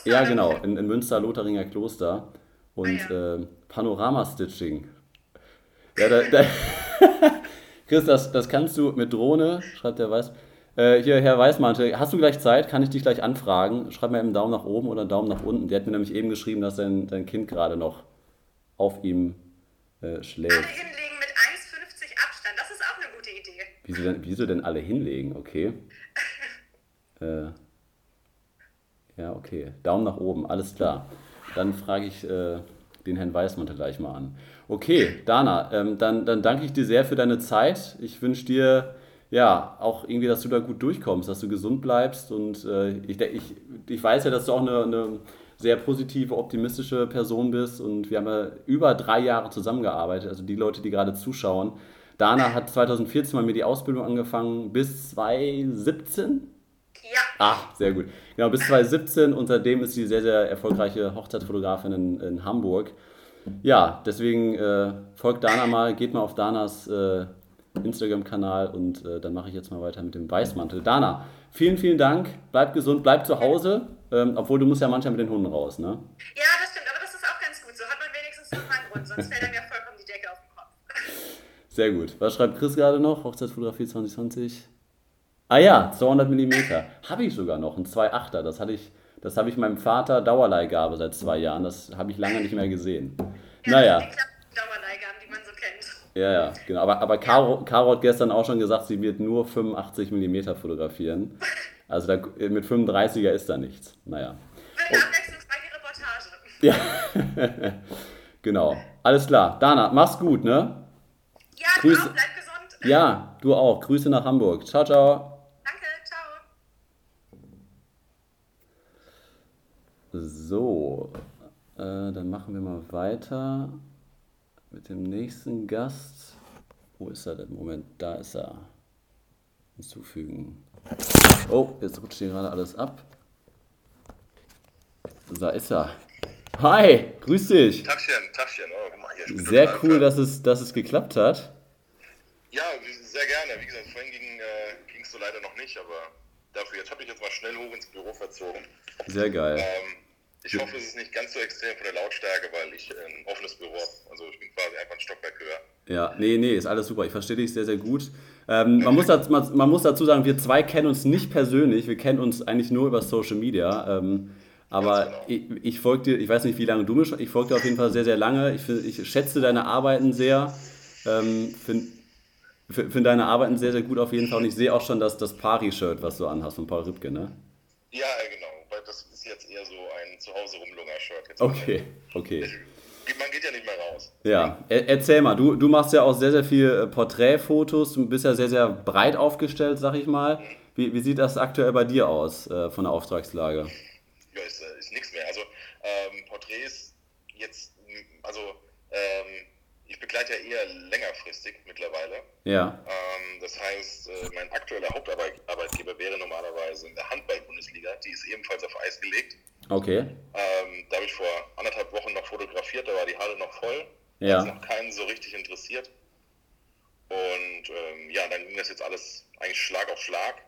Ja, genau, in, in Münster, Lotharinger Kloster. Und ah, ja. äh, Panorama-Stitching. Ja, da, da Chris, das, das kannst du mit Drohne, schreibt der Weiß. Äh, hier, Herr Weißmantel, hast du gleich Zeit? Kann ich dich gleich anfragen? Schreib mir einen Daumen nach oben oder einen Daumen nach unten. Der hat mir nämlich eben geschrieben, dass sein, sein Kind gerade noch auf ihm äh, schläft. Alle hinlegen mit 1,50 Abstand, das ist auch eine gute Idee. Wieso denn, wieso denn alle hinlegen? Okay. äh, ja, okay. Daumen nach oben, alles klar. Dann frage ich äh, den Herrn Weißmantel gleich mal an. Okay, Dana, ähm, dann, dann danke ich dir sehr für deine Zeit. Ich wünsche dir ja auch irgendwie, dass du da gut durchkommst, dass du gesund bleibst. Und äh, ich, ich, ich weiß ja, dass du auch eine, eine sehr positive, optimistische Person bist. Und wir haben ja über drei Jahre zusammengearbeitet. Also die Leute, die gerade zuschauen. Dana hat 2014 mal mir die Ausbildung angefangen bis 2017. Ja. Ach, sehr gut. Genau, bis 2017 und seitdem ist sie sehr, sehr erfolgreiche Hochzeitsfotografin in, in Hamburg. Ja, deswegen äh, folgt Dana mal, geht mal auf Danas äh, Instagram-Kanal und äh, dann mache ich jetzt mal weiter mit dem Weißmantel. Dana, vielen, vielen Dank. Bleib gesund, bleib zu Hause, ähm, obwohl du musst ja manchmal mit den Hunden raus, ne? Ja, das stimmt, aber das ist auch ganz gut. So hat man wenigstens noch einen Grund, sonst fällt einem ja vollkommen die Decke auf den Kopf. Sehr gut. Was schreibt Chris gerade noch? Hochzeitsfotografie 2020. Ah ja, 200 mm. Habe ich sogar noch, ein 2,8er. Das hatte ich das habe ich meinem Vater Dauerleihgabe seit zwei Jahren. Das habe ich lange nicht mehr gesehen. Ja, naja. Die Dauerleihgaben, die man so kennt. Ja, ja, genau. Aber, aber Caro, Caro hat gestern auch schon gesagt, sie wird nur 85 mm fotografieren. Also da, mit 35er ist da nichts. Naja. Eine abwechslungsreiche Reportage. Ja, genau. Alles klar. Dana, mach's gut, ne? Ja, Grüße. Auch, bleib gesund. Ja, du auch. Grüße nach Hamburg. Ciao, ciao. So, äh, dann machen wir mal weiter mit dem nächsten Gast. Wo ist er denn? Moment, da ist er. Hinzufügen. Oh, jetzt rutscht hier gerade alles ab. Da ist er. Hi, grüß dich. Tagchen, Tagchen. Oh, guck mal hier. Sehr cool, dass es, dass es geklappt hat. Ja, sehr gerne. Wie gesagt, vorhin ging es äh, so leider noch nicht, aber dafür jetzt habe ich jetzt mal schnell hoch ins Büro verzogen. Sehr geil. Ähm, ich hoffe, es ist nicht ganz so extrem von der Lautstärke, weil ich ein offenes Büro habe. Also ich bin quasi einfach ein Stockwerk höher. Ja, nee, nee, ist alles super. Ich verstehe dich sehr, sehr gut. Ähm, man, muss dazu, man, man, muss dazu sagen, wir zwei kennen uns nicht persönlich. Wir kennen uns eigentlich nur über Social Media. Ähm, aber genau. ich, ich folge dir, ich weiß nicht, wie lange du mich, ich folge dir auf jeden Fall sehr, sehr lange. Ich, ich schätze deine Arbeiten sehr. Ähm, Finde find deine Arbeiten sehr, sehr gut auf jeden Fall. Und ich sehe auch schon das, das Pari-Shirt, was du anhast von Paul Ripke, ne? Ja, genau. Weil das ist jetzt eher so ein Zuhause rumlunger-Shirt. Okay, okay. man geht ja nicht mehr raus. Ja, erzähl mal, du, du machst ja auch sehr, sehr viel äh, Porträtfotos, du bist ja sehr, sehr breit aufgestellt, sag ich mal. Wie, wie sieht das aktuell bei dir aus äh, von der Auftragslage? Ja, ist, äh, ist nichts mehr. Also ähm, Porträts jetzt, also ähm, begleite ja eher längerfristig mittlerweile. Ja. Ähm, das heißt, äh, mein aktueller Hauptarbeitgeber wäre normalerweise in der Handball-Bundesliga. Die ist ebenfalls auf Eis gelegt. Okay. Ähm, da habe ich vor anderthalb Wochen noch fotografiert, da war die Halle noch voll. Ja. Da ist noch keinen so richtig interessiert. Und ähm, ja, dann ging das jetzt alles eigentlich Schlag auf Schlag.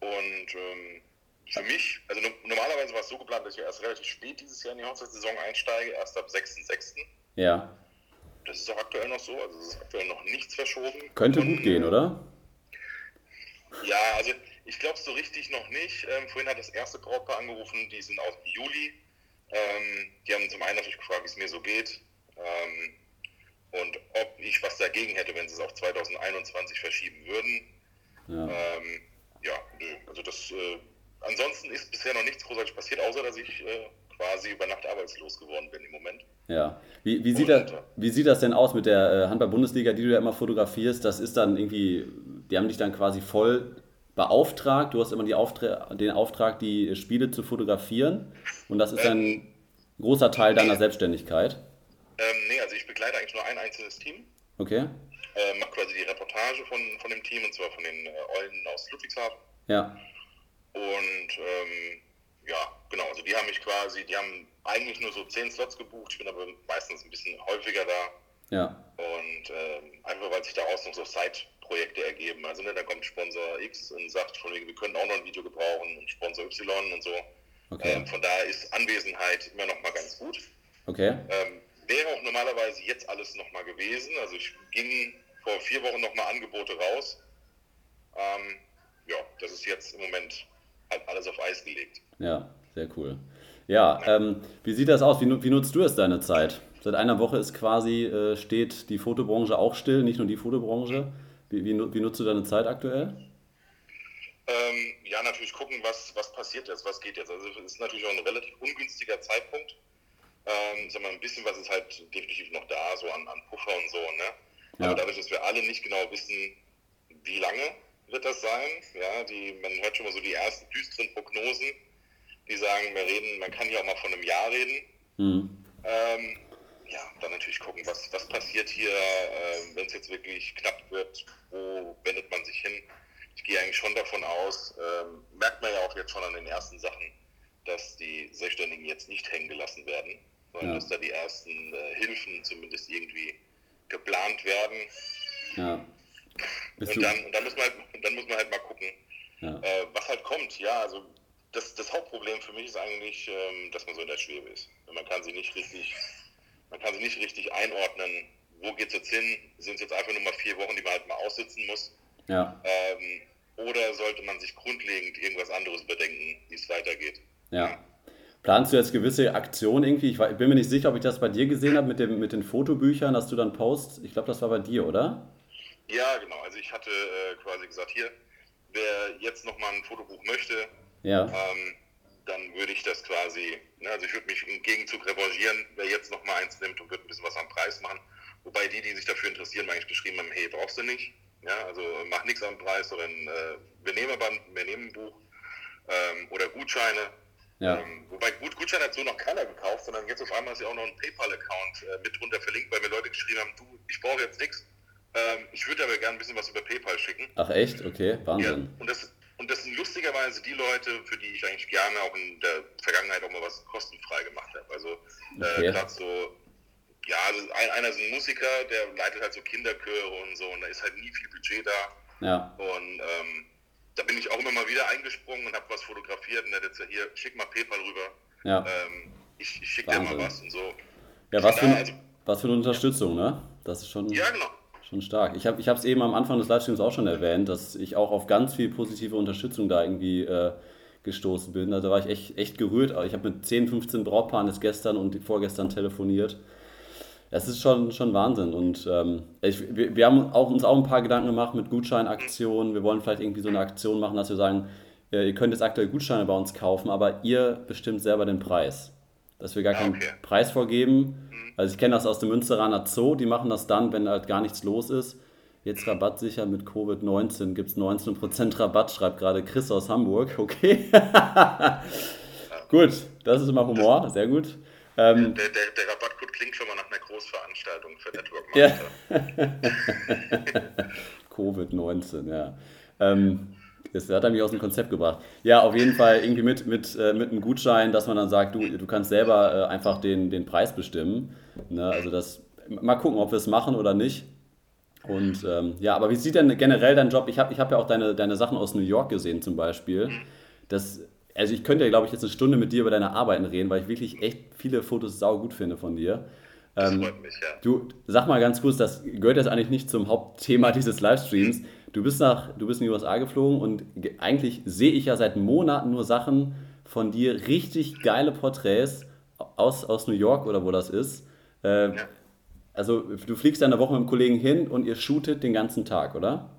Und ähm, für mich, also normalerweise war es so geplant, dass ich erst relativ spät dieses Jahr in die Hochzeitssaison einsteige, erst ab 6.6. Ja. Das ist auch aktuell noch so, also es ist aktuell noch nichts verschoben. Könnte Und, gut gehen, oder? Ja, also ich glaube so richtig noch nicht. Ähm, vorhin hat das erste Brautpaar angerufen, die sind aus Juli. Ähm, die haben zum einen natürlich gefragt, wie es mir so geht ähm, und ob ich was dagegen hätte, wenn sie es auf 2021 verschieben würden. Ja, ähm, ja also das. Äh, ansonsten ist bisher noch nichts großartig passiert, außer dass ich äh, quasi über Nacht arbeitslos geworden bin im Moment. Ja. Wie, wie, sieht, das, wie sieht das denn aus mit der äh, Handball-Bundesliga, die du ja immer fotografierst? Das ist dann irgendwie, die haben dich dann quasi voll beauftragt. Du hast immer Auftra den Auftrag, die Spiele zu fotografieren. Und das ist ähm, ein großer Teil deiner nee. Selbstständigkeit. Ähm, nee, also ich begleite eigentlich nur ein einzelnes Team. Okay. Äh, mache quasi die Reportage von, von dem Team, und zwar von den äh, Eulen aus Ludwigshafen. Ja. Und ähm, ja, genau, also die haben mich quasi, die haben eigentlich nur so zehn Slots gebucht, ich bin aber meistens ein bisschen häufiger da. Ja. Und ähm, einfach weil sich daraus noch so Side-Projekte ergeben. Also ne, da kommt Sponsor X und sagt von wegen, wir können auch noch ein Video gebrauchen und Sponsor Y und so. Okay. Ähm, von daher ist Anwesenheit immer noch mal ganz gut. Okay. Ähm, wäre auch normalerweise jetzt alles noch mal gewesen. Also ich ging vor vier Wochen noch mal Angebote raus. Ähm, ja, das ist jetzt im Moment halt alles auf Eis gelegt. Ja, sehr cool. Ja, ähm, wie sieht das aus? Wie, wie, nutzt du es deine Zeit? Seit einer Woche ist quasi, äh, steht die Fotobranche auch still, nicht nur die Fotobranche. Wie, wie, wie nutzt du deine Zeit aktuell? Ähm, ja, natürlich gucken, was, was passiert jetzt, was geht jetzt. Also es ist natürlich auch ein relativ ungünstiger Zeitpunkt. Ähm, sag mal, ein bisschen was ist halt definitiv noch da, so an, an Puffer und so, ne? Ja. Aber dadurch, dass wir alle nicht genau wissen, wie lange wird das sein, ja, die, man hört schon mal so die ersten düsteren Prognosen, die sagen, wir reden, man kann ja auch mal von einem Jahr reden. Mhm. Ähm, ja, dann natürlich gucken, was, was passiert hier, äh, wenn es jetzt wirklich knapp wird, wo wendet man sich hin. Ich gehe eigentlich schon davon aus, ähm, merkt man ja auch jetzt schon an den ersten Sachen, dass die Selbstständigen jetzt nicht hängen gelassen werden, sondern ja. dass da die ersten äh, Hilfen zumindest irgendwie geplant werden. Ja. Und dann, und dann, muss man halt, dann muss man halt mal gucken, ja. äh, was halt kommt. Ja, also das, das Hauptproblem für mich ist eigentlich, ähm, dass man so in der Schwebe ist. Man kann sie nicht richtig, man kann sie nicht richtig einordnen, wo geht es jetzt hin? Sind es jetzt einfach nur mal vier Wochen, die man halt mal aussitzen muss? Ja. Ähm, oder sollte man sich grundlegend irgendwas anderes überdenken, wie es weitergeht? Ja. Planst du jetzt gewisse Aktionen irgendwie? Ich, bin mir nicht sicher, ob ich das bei dir gesehen habe mit, dem, mit den Fotobüchern, dass du dann postst. Ich glaube, das war bei dir, oder? Ja, genau. Also ich hatte äh, quasi gesagt, hier, wer jetzt nochmal ein Fotobuch möchte, ja. ähm, dann würde ich das quasi, ne, also ich würde mich im Gegenzug revanchieren, wer jetzt nochmal eins nimmt und würde ein bisschen was am Preis machen. Wobei die, die sich dafür interessieren, eigentlich geschrieben haben, hey, brauchst du nicht. Ja, also mach nichts am Preis, sondern äh, wir, nehmen aber, wir nehmen ein Buch ähm, oder Gutscheine. Ja. Ähm, wobei Gut, Gutschein hat so noch keiner gekauft, sondern jetzt auf einmal ist ja auch noch ein PayPal-Account äh, mit drunter verlinkt, weil mir Leute geschrieben haben, du, ich brauche jetzt nichts. Ähm, ich würde aber gerne ein bisschen was über PayPal schicken. Ach echt? Okay, Wahnsinn. Ja, und das, und das sind lustigerweise die Leute, für die ich eigentlich gerne auch in der Vergangenheit auch mal was kostenfrei gemacht habe. Also äh, okay. gerade so, ja, also ein, einer ist ein Musiker, der leitet halt so Kinderchöre und so und da ist halt nie viel Budget da. Ja. Und ähm, da bin ich auch immer mal wieder eingesprungen und habe was fotografiert und der hat jetzt ja hier, schick mal PayPal rüber. Ja. Ähm, ich ich schicke dir mal was und so. Ja, was für, also, was für eine Unterstützung, ne? Das ist schon. Ja, genau. Schon stark. Ich habe es eben am Anfang des Livestreams auch schon erwähnt, dass ich auch auf ganz viel positive Unterstützung da irgendwie äh, gestoßen bin. Also da war ich echt, echt gerührt. Ich habe mit 10, 15 Brautpaaren jetzt gestern und vorgestern telefoniert. Das ist schon, schon Wahnsinn. Und ähm, ich, wir, wir, haben auch, uns auch ein paar Gedanken gemacht mit Gutscheinaktionen. Wir wollen vielleicht irgendwie so eine Aktion machen, dass wir sagen, äh, ihr könnt jetzt aktuell Gutscheine bei uns kaufen, aber ihr bestimmt selber den Preis. Dass wir gar keinen okay. Preis vorgeben, also ich kenne das aus dem Münsteraner Zoo, die machen das dann, wenn halt gar nichts los ist. Jetzt rabattsicher mit Covid-19 gibt es 19% Rabatt, schreibt gerade Chris aus Hamburg. Okay. gut, das ist immer Humor, sehr gut. Ähm, der, der, der Rabattcode klingt schon mal nach einer Großveranstaltung für Network Ja. Covid-19, ja. Ähm, das hat er mich aus dem Konzept gebracht. Ja, auf jeden Fall irgendwie mit, mit, äh, mit einem Gutschein, dass man dann sagt, du, du kannst selber äh, einfach den, den Preis bestimmen. Ne? Also das, mal gucken, ob wir es machen oder nicht. Und ähm, ja, aber wie sieht denn generell dein Job? Ich habe ich hab ja auch deine, deine Sachen aus New York gesehen zum Beispiel. Das, also ich könnte ja, glaube ich, jetzt eine Stunde mit dir über deine Arbeiten reden, weil ich wirklich echt viele Fotos sau gut finde von dir. Das ähm, freut mich, ja. Du, sag mal ganz kurz, das gehört jetzt eigentlich nicht zum Hauptthema dieses Livestreams. Du bist, nach, du bist in die USA geflogen und eigentlich sehe ich ja seit Monaten nur Sachen von dir, richtig geile Porträts aus, aus New York oder wo das ist. Äh, ja. Also du fliegst eine Woche mit einem Kollegen hin und ihr shootet den ganzen Tag, oder?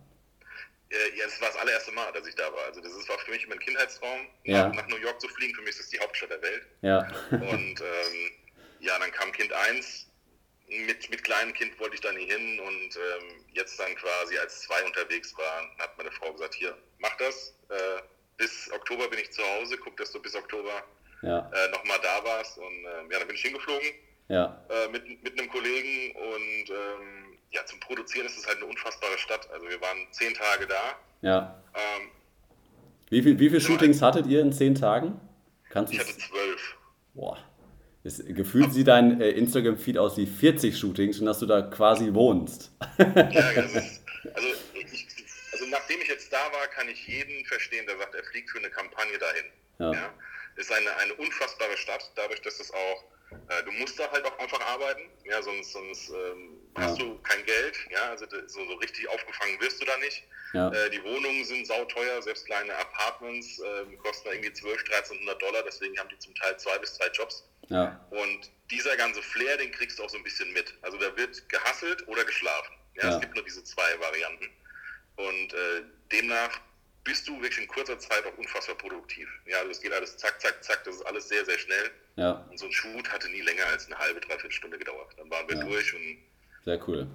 ja, das war das allererste Mal, dass ich da war. Also das war für mich immer ein Kindheitstraum, ja. nach, nach, New York zu fliegen. Für mich ist das die Hauptstadt der Welt. Ja. und ähm, ja, dann kam Kind 1. Mit, mit kleinem Kind wollte ich da nie hin und ähm, jetzt dann quasi als zwei unterwegs war, hat meine Frau gesagt, hier, mach das. Äh, bis Oktober bin ich zu Hause, guck, dass du bis Oktober ja. äh, nochmal da warst. Und äh, ja, dann bin ich hingeflogen ja. Äh, mit, mit einem Kollegen und ähm, ja, zum Produzieren ist es halt eine unfassbare Stadt. Also wir waren zehn Tage da. Ja. Ähm, wie viele wie viel Shootings hattet ihr in zehn Tagen? Kannst ich hatte zwölf. Boah. Es, gefühlt sieht dein äh, Instagram-Feed aus wie 40 Shootings und dass du da quasi wohnst. ja, das ist, also, ich, also nachdem ich jetzt da war, kann ich jeden verstehen, der sagt, er fliegt für eine Kampagne dahin. Ja. ja. Ist eine, eine unfassbare Stadt, dadurch, dass es auch äh, du musst da halt auch einfach arbeiten, ja, sonst, sonst ähm. Hast du kein Geld, ja, also so, so richtig aufgefangen wirst du da nicht. Ja. Äh, die Wohnungen sind sauteuer, selbst kleine Apartments äh, kosten irgendwie 12, 1300 Dollar, deswegen haben die zum Teil zwei bis drei Jobs. Ja. Und dieser ganze Flair, den kriegst du auch so ein bisschen mit. Also da wird gehasselt oder geschlafen. Ja, Es gibt nur diese zwei Varianten. Und äh, demnach bist du wirklich in kurzer Zeit auch unfassbar produktiv. Ja, also es geht alles zack, zack, zack, das ist alles sehr, sehr schnell. Ja. Und so ein Shoot hatte nie länger als eine halbe, dreiviertel Stunde gedauert. Dann waren wir ja. durch und sehr cool.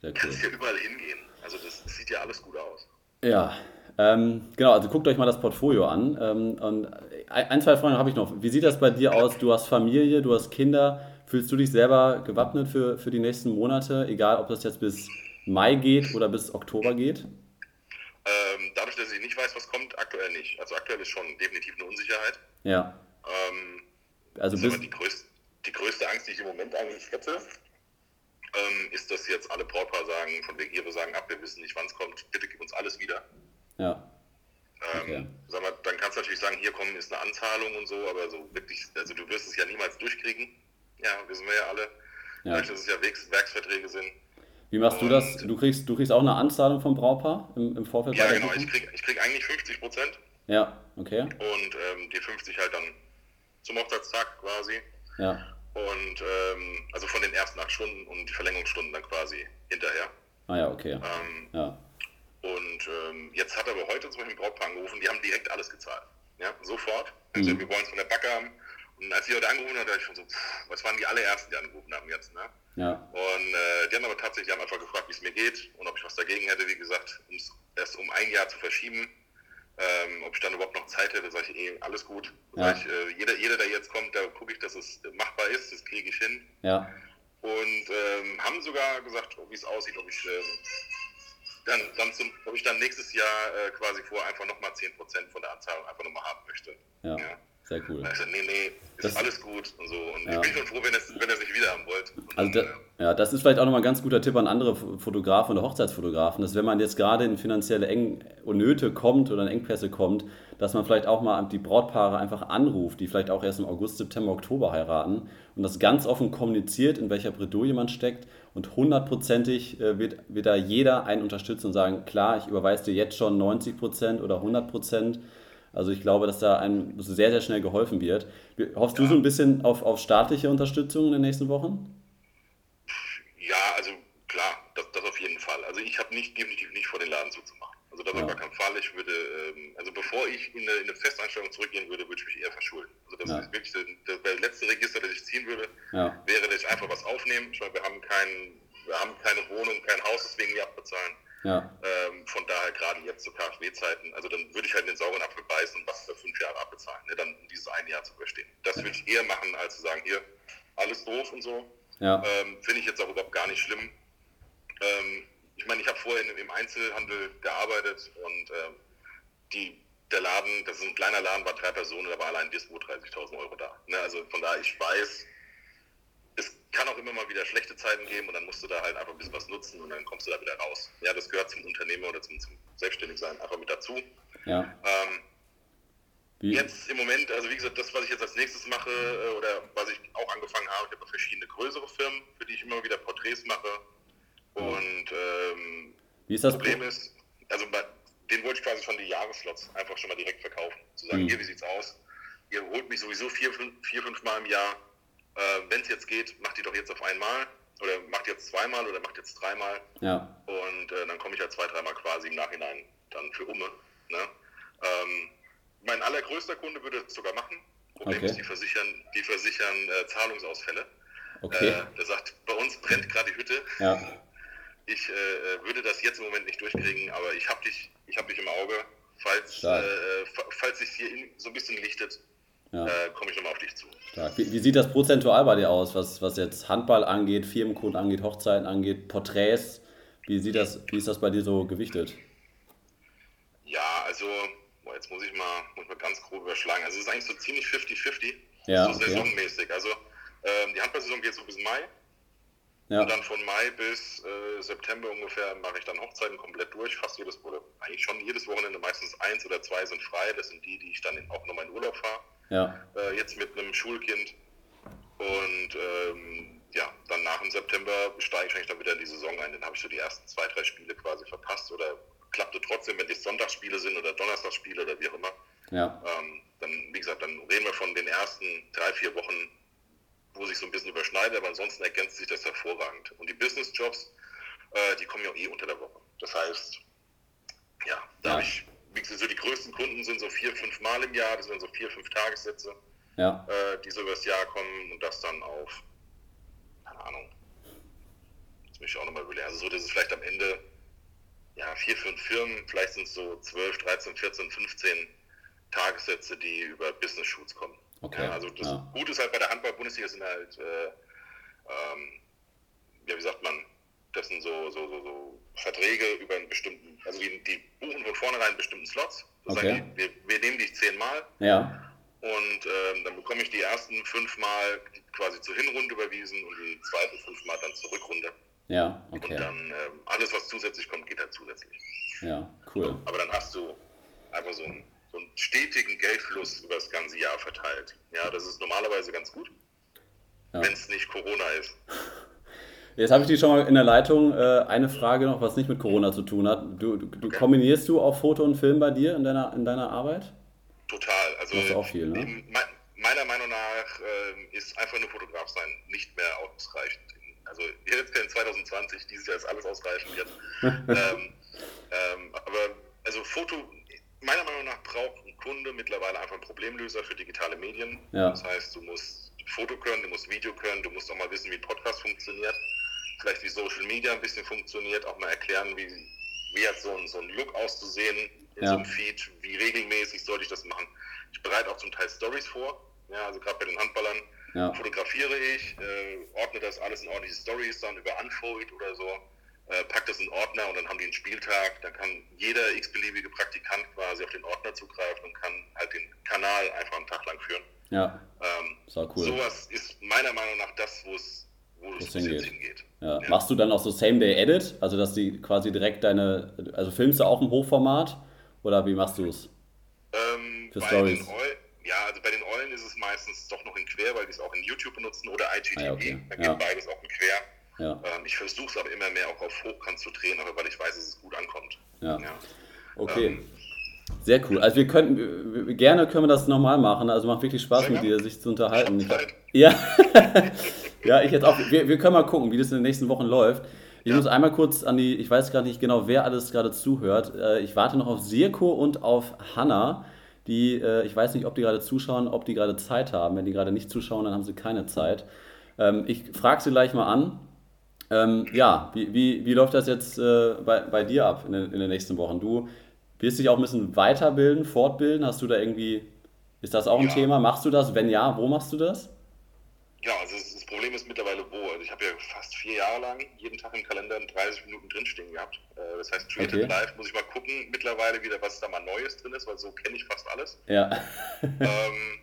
Sehr cool. kannst ja überall hingehen. Also das, das sieht ja alles gut aus. Ja, ähm, genau, also guckt euch mal das Portfolio an. Ähm, und ein, zwei Fragen habe ich noch. Wie sieht das bei dir aus? Du hast Familie, du hast Kinder. Fühlst du dich selber gewappnet für, für die nächsten Monate, egal ob das jetzt bis Mai geht oder bis Oktober geht? Ähm, dadurch, dass ich nicht weiß, was kommt, aktuell nicht. Also aktuell ist schon definitiv eine Unsicherheit. Ja. Ähm, also bis die, größte, die größte Angst, die ich im Moment eigentlich hätte, ähm, ist, dass jetzt alle Brautpaare sagen, von wegen hier, wir sagen ab, wir wissen nicht, wann es kommt, bitte gib uns alles wieder. Ja. Ähm, okay. sag mal, dann kannst du natürlich sagen, hier kommen ist eine Anzahlung und so, aber so wirklich, also du wirst es ja niemals durchkriegen. Ja, wissen wir ja alle. Ja. Dass es ja Werks, Werksverträge sind. Wie machst und du das? Du kriegst, du kriegst auch eine Anzahlung vom Brautpaar im, im Vorfeld? Ja, genau. Ich krieg, ich krieg eigentlich 50 Prozent. Ja, okay. Und ähm, die 50 halt dann zum Hochzeitstag quasi. Ja. Und ähm, also von den ersten acht Stunden und die Verlängerungsstunden dann quasi hinterher. Ah ja, okay. Ähm, ja. Und ähm, jetzt hat aber heute zum Beispiel ein Brautpaar angerufen, die haben direkt alles gezahlt. Ja, sofort. Also mhm. wir wollen es von der Backe haben. Und als sie heute angerufen hat, dachte ich schon so, pff, was waren die allerersten, die angerufen haben jetzt, ne? Ja. Und äh, die haben aber tatsächlich haben einfach gefragt, wie es mir geht und ob ich was dagegen hätte, wie gesagt, um es erst um ein Jahr zu verschieben. Ähm, ob ich dann überhaupt noch Zeit hätte, sage ich, eh, alles gut. Ja. Ich, äh, jeder, jeder, der jetzt kommt, da gucke ich, dass es machbar ist, das kriege ich hin. Ja. Und ähm, haben sogar gesagt, wie es aussieht, ob ich, ähm, dann, dann zum, ob ich dann nächstes Jahr äh, quasi vor einfach nochmal 10% von der Anzahlung einfach nochmal haben möchte. Ja. ja. Sehr cool. Also, nee, nee, ist das, alles gut und so. Und ja. ich bin schon froh, wenn er es wenn nicht wieder haben wollt. Also da, ja, das ist vielleicht auch nochmal ein ganz guter Tipp an andere Fotografen oder Hochzeitsfotografen, dass wenn man jetzt gerade in finanzielle Eng Nöte kommt oder in Engpässe kommt, dass man vielleicht auch mal die Brautpaare einfach anruft, die vielleicht auch erst im August, September, Oktober heiraten und das ganz offen kommuniziert, in welcher Bredouille man steckt und hundertprozentig äh, wird, wird da jeder einen unterstützen und sagen, klar, ich überweise dir jetzt schon 90 Prozent oder 100 Prozent also ich glaube, dass da einem sehr, sehr schnell geholfen wird. Hoffst ja. du so ein bisschen auf, auf staatliche Unterstützung in den nächsten Wochen? Ja, also klar, das, das auf jeden Fall. Also ich habe nicht definitiv nicht vor, den Laden zuzumachen. Also das ja. auf gar keinen Fall. Ich würde, ähm, also bevor ich in eine, in eine, Festeinstellung zurückgehen würde, würde ich mich eher verschulden. Also das ja. ist wirklich das, das, letzte Register, das ich ziehen würde, ja. wäre, dass ich einfach was aufnehme. Ich meine, wir haben kein, wir haben keine Wohnung, kein Haus, deswegen wir abbezahlen. Ja. Ähm, von daher gerade jetzt zu KfW-Zeiten, also dann würde ich halt den sauren Apfel beißen und was für fünf Jahre abbezahlen, ne? dann dieses eine Jahr zu überstehen. Das würde ich eher machen, als zu sagen, hier, alles doof und so. Ja. Ähm, Finde ich jetzt auch überhaupt gar nicht schlimm. Ähm, ich meine, ich habe vorher im Einzelhandel gearbeitet und ähm, die, der Laden, das ist ein kleiner Laden, war drei Personen, da war allein Dispo 30.000 Euro da. Ne? Also von daher, ich weiß, es kann auch immer mal wieder schlechte Zeiten geben und dann musst du da halt einfach ein bisschen was nutzen und dann kommst du da wieder raus. Ja, das gehört zum Unternehmer oder zum, zum Selbstständigsein einfach mit dazu. Ja. Ähm? Jetzt im Moment, also wie gesagt, das, was ich jetzt als nächstes mache äh, oder was ich auch angefangen habe, ich habe verschiedene größere Firmen, für die ich immer wieder Porträts mache. Und ähm, wie ist das Problem ist, also bei, den wollte ich quasi schon die Jahresslots einfach schon mal direkt verkaufen. Zu sagen, mhm. hier, wie sieht's aus? Ihr holt mich sowieso vier, fünf, vier, fünf Mal im Jahr. Äh, Wenn es jetzt geht, macht die doch jetzt auf einmal. Oder macht jetzt zweimal oder macht jetzt dreimal. Ja. Und äh, dann komme ich ja zwei, dreimal quasi im Nachhinein dann für Umme. Ne? Ähm, mein allergrößter Kunde würde es sogar machen. Problem okay. ist, die versichern, die versichern äh, Zahlungsausfälle. Okay. Äh, der sagt, bei uns brennt gerade die Hütte. Ja. Ich äh, würde das jetzt im Moment nicht durchkriegen, aber ich habe dich, hab dich im Auge. Falls, äh, falls sich hier so ein bisschen lichtet, ja. äh, komme ich nochmal auf dich zu. Wie, wie, sieht das prozentual bei dir aus, was, was jetzt Handball angeht, Firmenkunden angeht, Hochzeiten angeht, Porträts? Wie, sieht das, wie ist das bei dir so gewichtet? Ja, also, boah, jetzt muss ich, mal, muss ich mal ganz grob überschlagen. Also, es ist eigentlich so ziemlich 50-50, ja, so okay. saisonmäßig. Also, ähm, die Handballsaison geht so bis Mai. Ja. Und dann von Mai bis äh, September ungefähr mache ich dann Hochzeiten komplett durch, fast jedes oder eigentlich schon jedes Wochenende, meistens eins oder zwei sind frei. Das sind die, die ich dann auch nochmal in Urlaub fahre. Ja. Äh, jetzt mit einem Schulkind. Und ähm, ja, dann nach dem September steige ich eigentlich dann wieder in die Saison ein. Dann habe ich so die ersten zwei, drei Spiele quasi verpasst oder klappte trotzdem, wenn die Sonntagsspiele sind oder Donnerstagsspiele oder wie auch immer. Ja. Ähm, dann, wie gesagt, dann reden wir von den ersten drei, vier Wochen wo sich so ein bisschen überschneidet, aber ansonsten ergänzt sich das hervorragend. Und die Business-Jobs, äh, die kommen ja auch eh unter der Woche. Das heißt, ja, da ja. ich, wie gesagt, so die größten Kunden sind so vier, fünf Mal im Jahr, das sind so vier, fünf Tagessätze, ja. äh, die so übers Jahr kommen und das dann auf, keine Ahnung, das möchte ich auch nochmal überlegen, also so, dass es vielleicht am Ende, ja, vier, fünf Firmen, vielleicht sind es so 12, 13, 14, 15 Tagessätze, die über Business-Shoots kommen. Okay. Ja, also das ja. Gute ist halt bei der Handball-Bundesliga sind halt, äh, ähm, ja, wie sagt man, das sind so, so, so, so Verträge über einen bestimmten, also die, die buchen von vornherein einen bestimmten Slots. Das okay. die, wir, wir, nehmen dich zehnmal. Ja. Und ähm, dann bekomme ich die ersten fünfmal quasi zur Hinrunde überwiesen und die zweiten fünfmal dann zur Rückrunde. Ja, okay. Und dann ähm, alles, was zusätzlich kommt, geht halt zusätzlich. Ja, cool. Aber dann hast du einfach so ein so einen stetigen Geldfluss über das ganze Jahr verteilt. Ja, das ist normalerweise ganz gut, ja. wenn es nicht Corona ist. Jetzt habe ich die schon mal in der Leitung. Äh, eine Frage noch, was nicht mit Corona zu tun hat. Du, du okay. kombinierst du auch Foto und Film bei dir in deiner, in deiner Arbeit? Total. Also das ist auch viel, ne? meiner Meinung nach äh, ist einfach nur Fotograf sein nicht mehr ausreichend. Also jetzt in 2020, dieses Jahr ist alles ausreichend jetzt. ähm, ähm, aber also Foto, meiner Meinung nach braucht ein Kunde mittlerweile einfach einen Problemlöser für digitale Medien. Ja. Das heißt, du musst Foto können, du musst Video können, du musst auch mal wissen, wie ein Podcast funktioniert, vielleicht wie Social Media ein bisschen funktioniert, auch mal erklären, wie, wie hat so ein, so ein Look auszusehen in ja. so einem Feed, wie regelmäßig sollte ich das machen. Ich bereite auch zum Teil Stories vor, ja, also gerade bei den Handballern ja. fotografiere ich, äh, ordne das alles in ordentliche Stories dann über Unfold oder so äh, packt das in Ordner und dann haben die einen Spieltag. Dann kann jeder x-beliebige Praktikant quasi auf den Ordner zugreifen und kann halt den Kanal einfach einen Tag lang führen. Ja. Ähm, das war cool. Sowas ist meiner Meinung nach das, wo es wo es hingeht. hingeht. Ja. Ja. Machst du dann auch so Same-Day-Edit? Also, dass die quasi direkt deine. Also, filmst du auch im Hochformat? Oder wie machst du es? Ähm, Für Stories? Ja, also bei den Eulen ist es meistens doch noch in Quer, weil die es auch in YouTube benutzen oder IGTV. Ah, ja, okay. Da geht beides auch in Quer. Ja. Ähm, ich versuche es aber immer mehr auch auf Hochkant zu drehen, aber weil ich weiß, dass es gut ankommt. Ja. ja. Okay. Ähm, sehr cool. Also wir könnten gerne können wir das nochmal machen. Also macht wirklich Spaß mit dir, sich zu unterhalten. Ich, ja. ja, ich jetzt auch. Wir, wir können mal gucken, wie das in den nächsten Wochen läuft. Ich ja. muss einmal kurz an die, ich weiß gar nicht genau, wer alles gerade zuhört. Äh, ich warte noch auf Sirko und auf Hanna. Die, äh, ich weiß nicht, ob die gerade zuschauen, ob die gerade Zeit haben. Wenn die gerade nicht zuschauen, dann haben sie keine Zeit. Ähm, ich frage sie gleich mal an, ähm, ja, wie, wie, wie läuft das jetzt äh, bei, bei dir ab in den, in den nächsten Wochen? Du wirst dich auch ein bisschen weiterbilden, fortbilden. Hast du da irgendwie, ist das auch ein ja. Thema? Machst du das? Wenn ja, wo machst du das? Ja, also das Problem ist mittlerweile wo. Also ich habe ja fast vier Jahre lang jeden Tag im Kalender 30 Minuten drinstehen gehabt. Äh, das heißt, Creative okay. Live muss ich mal gucken mittlerweile wieder, was da mal Neues drin ist, weil so kenne ich fast alles. Ja. ähm,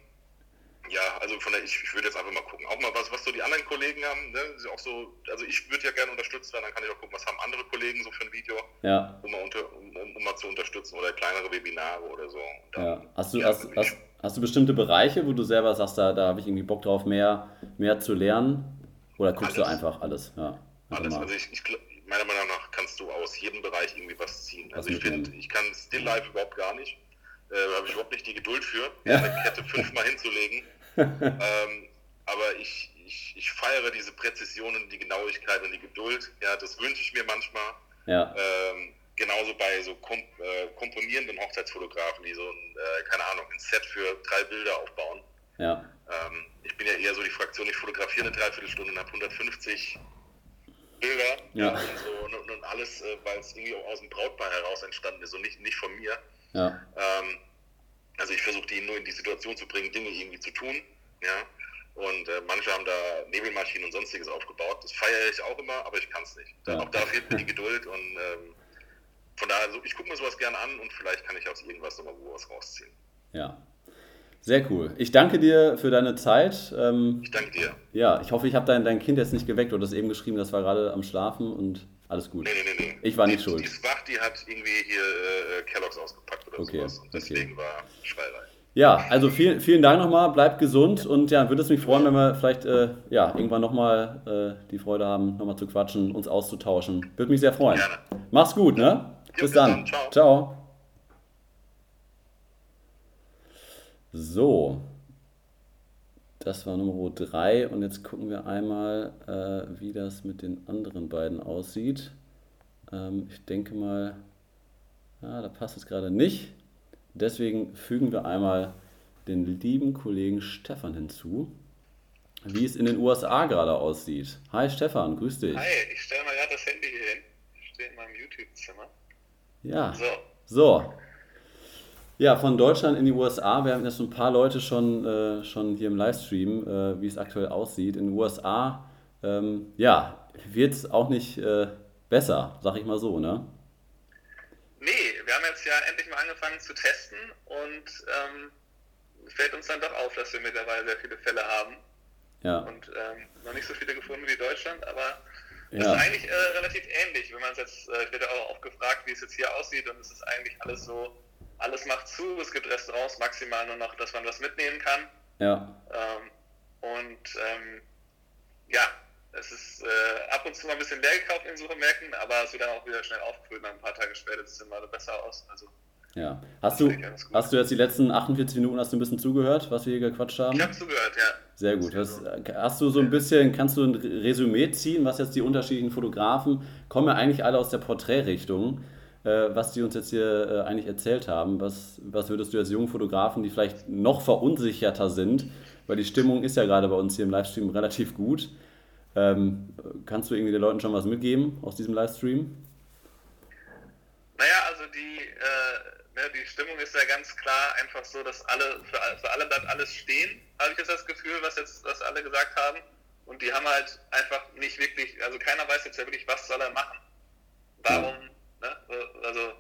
ja, also also von der, ich, ich würde jetzt einfach mal gucken. Auch mal was, was so die anderen Kollegen haben, ne? Auch so, also ich würde ja gerne unterstützt werden, dann kann ich auch gucken, was haben andere Kollegen so für ein Video, ja. um, mal unter, um, um, um mal zu unterstützen oder kleinere Webinare oder so. Dann, ja. Hast du, ja, hast, hast, hast, du bestimmte Bereiche, wo du selber sagst, da, da habe ich irgendwie Bock drauf, mehr, mehr zu lernen? Oder guckst alles. du einfach alles? Ja, alles. Also ich, ich, meiner Meinung nach kannst du aus jedem Bereich irgendwie was ziehen. Also ich finde, ich kann Still Life überhaupt gar nicht. Äh, habe ich überhaupt nicht die Geduld für, ja. eine Kette fünfmal hinzulegen. ähm, aber ich, ich, ich feiere diese Präzision und die Genauigkeit und die Geduld. Ja, das wünsche ich mir manchmal. Ja. Ähm, genauso bei so kom äh, komponierenden Hochzeitsfotografen, die so ein, äh, keine Ahnung, ein Set für drei Bilder aufbauen. Ja. Ähm, ich bin ja eher so die Fraktion, ich fotografiere eine Dreiviertelstunde und habe 150 Bilder ja. und, so, und, und alles, äh, weil es irgendwie aus dem Brautpaar heraus entstanden ist und nicht, nicht von mir. Ja. Ähm, also ich versuche die nur in die Situation zu bringen, Dinge irgendwie zu tun. Ja. Und äh, manche haben da Nebelmaschinen und sonstiges aufgebaut. Das feiere ich auch immer, aber ich kann es nicht. Ja. Auch da fehlt mir die Geduld und ähm, von daher, also ich gucke mir sowas gerne an und vielleicht kann ich aus irgendwas nochmal was rausziehen. Ja. Sehr cool. Ich danke dir für deine Zeit. Ähm, ich danke dir. Ja, ich hoffe, ich habe dein, dein Kind jetzt nicht geweckt. Du hast eben geschrieben, das war gerade am Schlafen und alles gut. Nee, nee, nee. nee. Ich war nicht die, schuld. Die ist wach, die hat irgendwie hier äh, Kelloggs ausgepackt oder okay, sowas. Und deswegen okay. war Schreierei. Ja, also vielen, vielen Dank nochmal, bleib gesund und ja, würde es mich freuen, wenn wir vielleicht äh, ja, irgendwann nochmal äh, die Freude haben, nochmal zu quatschen, uns auszutauschen. Würde mich sehr freuen. Gerne. Mach's gut, ne? Bis, bis dann. dann. Ciao. Ciao. So, das war Nummer 3 und jetzt gucken wir einmal, äh, wie das mit den anderen beiden aussieht. Ähm, ich denke mal, ja, da passt es gerade nicht. Deswegen fügen wir einmal den lieben Kollegen Stefan hinzu, wie es in den USA gerade aussieht. Hi Stefan, grüß dich. Hi, ich stelle mal gerade das Handy hier hin. Ich stehe in meinem YouTube-Zimmer. Ja. So. So. Ja, von Deutschland in die USA. Wir haben jetzt ein paar Leute schon, äh, schon hier im Livestream, äh, wie es aktuell aussieht. In den USA, ähm, ja, wird es auch nicht äh, besser, sag ich mal so, ne? Nee, wir haben jetzt ja endlich mal angefangen zu testen und ähm, fällt uns dann doch auf, dass wir mittlerweile sehr viele Fälle haben. Ja. Und ähm, noch nicht so viele gefunden wie Deutschland, aber Ja. das ist eigentlich äh, relativ ähnlich, wenn man es jetzt, äh, ich werde auch oft gefragt, wie es jetzt hier aussieht und es ist eigentlich alles so, alles macht zu, es gibt Restaurants maximal nur noch, dass man was mitnehmen kann. Ja. Ähm, und ähm, ja, es ist äh, ab und zu mal ein bisschen leer gekauft in Supermärkten, aber es wird dann auch wieder schnell aufgefüllt. Ein paar Tage später sieht es immer besser aus. Also Ja. Hast du, hast du jetzt die letzten 48 Minuten hast du ein bisschen zugehört, was wir hier gequatscht haben? ich habe zugehört, ja. Sehr gut. Hast, hast du so ein bisschen, kannst du ein Resümee ziehen, was jetzt die unterschiedlichen Fotografen, kommen ja eigentlich alle aus der Porträtrichtung, äh, was die uns jetzt hier äh, eigentlich erzählt haben. Was, was würdest du als jungen Fotografen, die vielleicht noch verunsicherter sind, weil die Stimmung ist ja gerade bei uns hier im Livestream relativ gut, ähm, kannst du irgendwie den Leuten schon was mitgeben aus diesem Livestream? Naja, also die, äh, ne, die Stimmung ist ja ganz klar einfach so, dass alle für, für alle bleibt alles stehen, habe ich jetzt das Gefühl, was jetzt was alle gesagt haben. Und die haben halt einfach nicht wirklich, also keiner weiß jetzt ja wirklich, was soll er machen. Warum, ne? Also,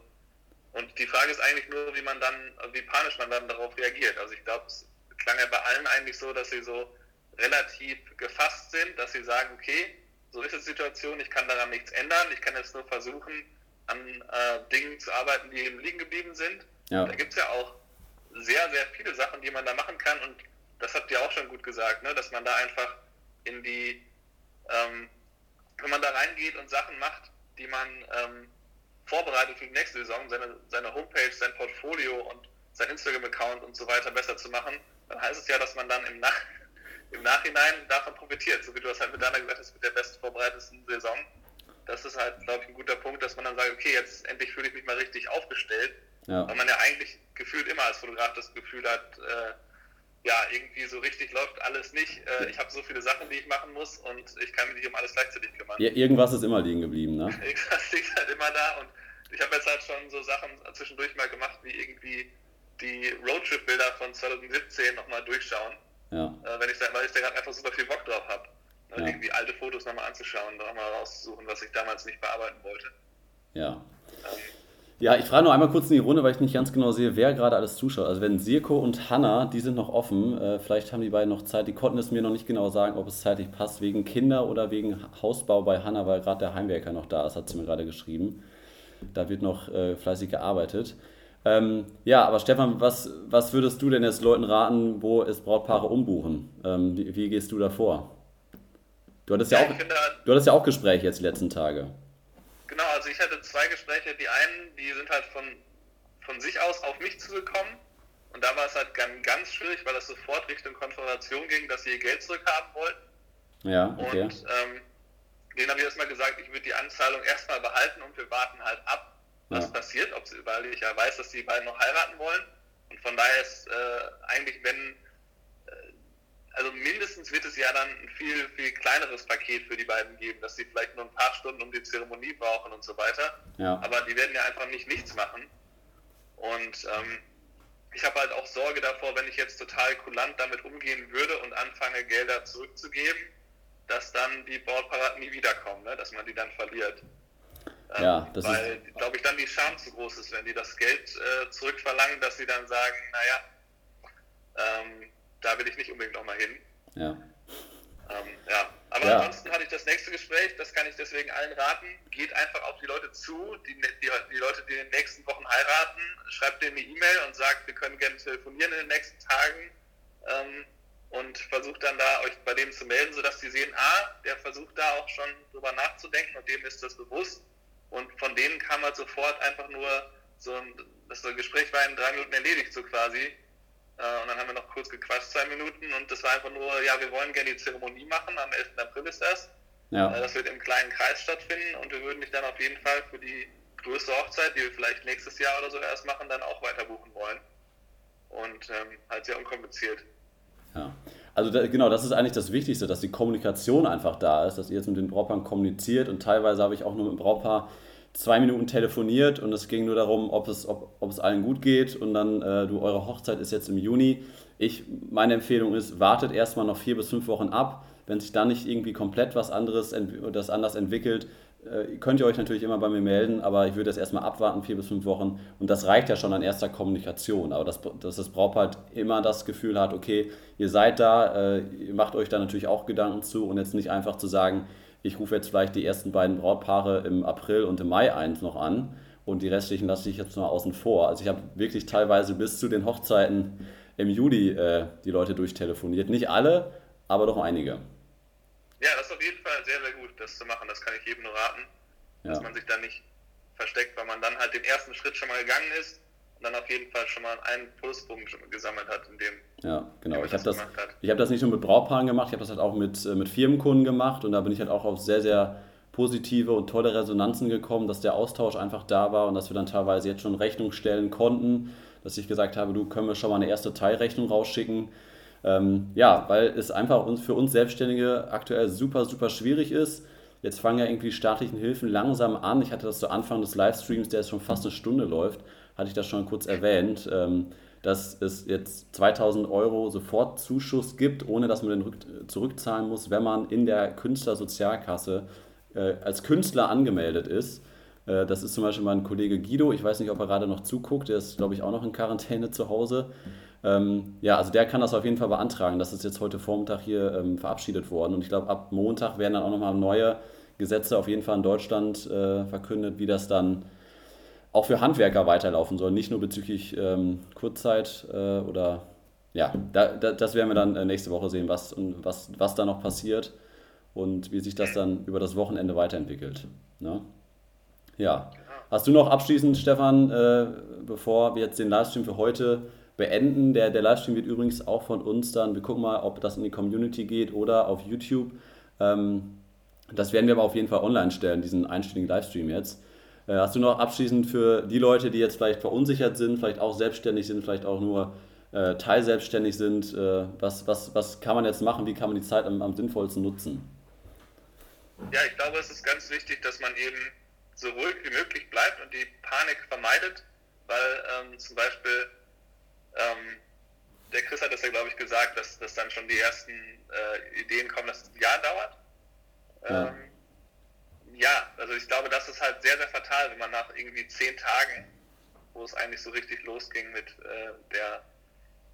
und die Frage ist eigentlich nur, wie man dann, wie panisch man dann darauf reagiert. Also ich glaube, es klang ja bei allen eigentlich so, dass sie so relativ gefasst sind, dass sie sagen, okay, so ist die Situation, ich kann daran nichts ändern, ich kann jetzt nur versuchen, an äh, Dingen zu arbeiten, die eben liegen geblieben sind. Ja. Da gibt es ja auch sehr, sehr viele Sachen, die man da machen kann und das habt ihr auch schon gut gesagt, ne? dass man da einfach in die, ähm, wenn man da reingeht und Sachen macht, die man ähm, vorbereitet für die nächste Saison, seine, seine Homepage, sein Portfolio und sein Instagram-Account und so weiter besser zu machen, dann heißt es ja, dass man dann im, Nach im Nachhinein davon profitiert, so wie du das halt mit deiner gesagt hast, mit der bestvorbereiteten Saison. Das ist halt, glaube ich, ein guter Punkt, dass man dann sagt, okay, jetzt endlich fühle ich mich mal richtig aufgestellt, Ja. weil man ja eigentlich gefühlt immer als Fotograf das Gefühl hat, äh, ja, irgendwie so richtig läuft alles nicht. Äh, ich habe so viele Sachen, die ich machen muss und ich kann mich nicht um alles gleichzeitig kümmern. Ir- Irgendwas ist immer liegen geblieben, ne? Das liegt halt immer da und ich habe jetzt halt schon so Sachen zwischendurch mal gemacht, wie irgendwie die Roadtrip-Bilder von 2017 nochmal durchschauen, Ja. äh, wenn ich da, weil ich da gerade einfach super viel Bock drauf habe. Ne? Ja. Irgendwie alte Fotos nochmal anzuschauen, nochmal rauszusuchen, was ich damals nicht bearbeiten wollte. Ja. Ähm, Ja, ich frage nur einmal kurz in die Runde, weil ich nicht ganz genau sehe, wer gerade alles zuschaut. Also wenn Sirko und Hanna, die sind noch offen, äh, vielleicht haben die beiden noch Zeit. Die konnten es mir noch nicht genau sagen, ob es zeitlich passt, wegen Kinder oder wegen Hausbau bei Hanna, weil gerade der Heimwerker noch da ist, hat sie mir gerade geschrieben. Da wird noch äh, fleißig gearbeitet. Ähm, ja, aber Stefan, was, was würdest du denn jetzt Leuten raten, wo es Brautpaare umbuchen? Ähm, wie, wie, gehst du da vor? Du hattest ja, ja auch, du hattest ja auch Gespräche jetzt die letzten Tage. Genau, also ich hatte zwei Gespräche. Die einen, die sind halt von, von sich aus auf mich zugekommen. Und da war es halt ganz, ganz schwierig, weil das sofort Richtung Konfrontation ging, dass sie ihr Geld zurückhaben wollten. Ja, okay. Und ähm, denen habe ich erstmal gesagt, ich würde die Anzahlung erstmal behalten und wir warten halt ab, was ja. passiert, ob sie, weil ich ja weiß, dass die beiden noch heiraten wollen. Und von daher ist äh, eigentlich, wenn also mindestens wird es ja dann ein viel, viel kleineres Paket für die beiden geben, dass sie vielleicht nur ein paar Stunden um die Zeremonie brauchen und so weiter. Ja. Aber die werden ja einfach nicht nichts machen. Und ähm, ich habe halt auch Sorge davor, wenn ich jetzt total kulant damit umgehen würde und anfange, Gelder zurückzugeben, dass dann die Brautpaare nie wiederkommen, ne? dass man die dann verliert. Ähm, ja, das weil, glaube ich, dann die Scham zu groß ist, wenn die das Geld äh, zurückverlangen, dass sie dann sagen, naja, ähm, da will ich nicht unbedingt nochmal hin. Ja. Ähm, ja. Aber ja. ansonsten hatte ich das nächste Gespräch, das kann ich deswegen allen raten. Geht einfach auf die Leute zu, die, die, die Leute, die in den nächsten Wochen heiraten, schreibt denen eine E-Mail und sagt, wir können gerne telefonieren in den nächsten Tagen ähm, und versucht dann da euch bei dem zu melden, sodass sie sehen, ah, der versucht da auch schon drüber nachzudenken und dem ist das bewusst. Und von denen kam halt sofort einfach nur so ein, das Gespräch war in drei Minuten erledigt, so quasi. Äh, und dann haben wir noch kurz gequatscht, zwei Minuten. Und das war einfach nur, ja, wir wollen gerne die Zeremonie machen. Am 11. April ist das. Ja. Äh, das wird im kleinen Kreis stattfinden. Und wir würden dich dann auf jeden Fall für die größte Hochzeit, die wir vielleicht nächstes Jahr oder so erst machen, dann auch weiter buchen wollen. Und ähm, halt sehr unkompliziert. Ja. Also da, genau, das ist eigentlich das Wichtigste, dass die Kommunikation einfach da ist, dass ihr jetzt mit den Brautpaaren kommuniziert und teilweise habe ich auch nur mit dem Brautpaar zwei Minuten telefoniert und es ging nur darum, ob es, ob, ob es allen gut geht und dann, äh, du, eure Hochzeit ist jetzt im Juni. Ich, meine Empfehlung ist, wartet erstmal noch vier bis fünf Wochen ab. Wenn sich da nicht irgendwie komplett was anderes, das anders entwickelt, äh, könnt ihr euch natürlich immer bei mir melden, aber ich würde das erstmal abwarten, vier bis fünf Wochen. Und das reicht ja schon an erster Kommunikation. Aber dass, dass das Brautpaar halt immer das Gefühl hat, okay, ihr seid da, äh, ihr macht euch da natürlich auch Gedanken zu und jetzt nicht einfach zu sagen, ich rufe jetzt vielleicht die ersten beiden Brautpaare im April und im Mai eins noch an und die restlichen lasse ich jetzt noch außen vor. Also ich habe wirklich teilweise bis zu den Hochzeiten im Juli äh, die Leute durchtelefoniert. Nicht alle, aber doch einige. Ja, das ist auf jeden Fall sehr, sehr gut, das zu machen. Das kann ich jedem nur raten, ja. dass man sich da nicht versteckt, weil man dann halt den ersten Schritt schon mal gegangen ist dann auf jeden Fall schon mal einen Pluspunkt gesammelt hat in dem. Ja, genau. Ich habe das, hab das nicht nur mit Brautpaaren gemacht, ich habe das halt auch mit, äh, mit Firmenkunden gemacht und da bin ich halt auch auf sehr, sehr positive und tolle Resonanzen gekommen, dass der Austausch einfach da war und dass wir dann teilweise jetzt schon Rechnung stellen konnten, dass ich gesagt habe, du können wir schon mal eine erste Teilrechnung rausschicken. Ähm, ja, weil es einfach uns, für uns Selbstständige aktuell super, super schwierig ist. Jetzt fangen ja irgendwie staatlichen Hilfen langsam an. Ich hatte das zu Anfang des Livestreams, der jetzt schon fast eine Stunde läuft hatte ich das schon kurz erwähnt, ähm, dass es jetzt 2000 Euro Sofortzuschuss gibt, ohne dass man den zurückzahlen muss, wenn man in der Künstlersozialkasse äh, als Künstler angemeldet ist. Äh, das ist zum Beispiel mein Kollege Guido, ich weiß nicht, ob er gerade noch zuguckt, der ist, glaube ich, auch noch in Quarantäne zu Hause. Ähm, ja, also der kann das auf jeden Fall beantragen. Das ist jetzt heute Vormittag hier ähm, verabschiedet worden und ich glaube, ab Montag werden dann auch nochmal neue Gesetze auf jeden Fall in Deutschland äh, verkündet, wie das dann auch für Handwerker weiterlaufen soll, nicht nur bezüglich ähm, Kurzzeit äh, oder ja, da, da, das werden wir dann äh, nächste Woche sehen, was, was, was da noch passiert und wie sich das dann über das Wochenende weiterentwickelt. Ne? Ja. Hast du noch abschließend, Stefan, äh, bevor wir jetzt den Livestream für heute beenden? Der, der Livestream wird übrigens auch von uns dann, wir gucken mal, ob das in die Community geht oder auf YouTube. Ähm, das werden wir aber auf jeden Fall online stellen, diesen einstündigen Livestream jetzt. Äh, hast du noch abschließend für die Leute, die jetzt vielleicht verunsichert sind, vielleicht auch selbstständig sind, vielleicht auch nur äh, teilselbstständig sind, äh, was, was, was kann man jetzt machen, wie kann man die Zeit am, am sinnvollsten nutzen? Ja, ich glaube, es ist ganz wichtig, dass man eben so ruhig wie möglich bleibt und die Panik vermeidet, weil ähm, zum Beispiel ähm, der Chris hat das ja, glaube ich, gesagt, dass, dass dann schon die ersten äh, Ideen kommen, dass es ein Jahr dauert. Ähm, ja, also ich glaube, das ist halt sehr, sehr fatal, wenn man nach irgendwie zehn Tagen wo es eigentlich so richtig losging mit äh, der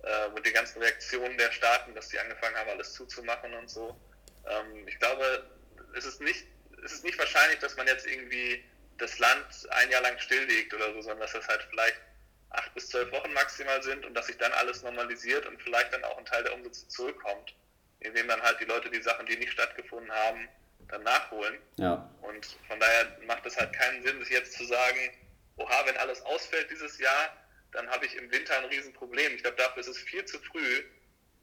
äh, mit den ganzen Reaktionen der Staaten, dass die angefangen haben, alles zuzumachen und so. Ähm, ich glaube, es ist nicht, es ist nicht wahrscheinlich, dass man jetzt irgendwie das Land ein Jahr lang stilllegt oder so, sondern dass das halt vielleicht acht bis zwölf Wochen maximal sind und dass sich dann alles normalisiert und vielleicht dann auch ein Teil der Umsätze zurückkommt, indem dann halt die Leute die Sachen, die nicht stattgefunden haben, dann nachholen. Ja. Und von daher macht es halt keinen Sinn, sich jetzt zu sagen, oha, wenn alles ausfällt dieses Jahr, dann habe ich im Winter ein Riesenproblem. Ich glaube, dafür ist es viel zu früh.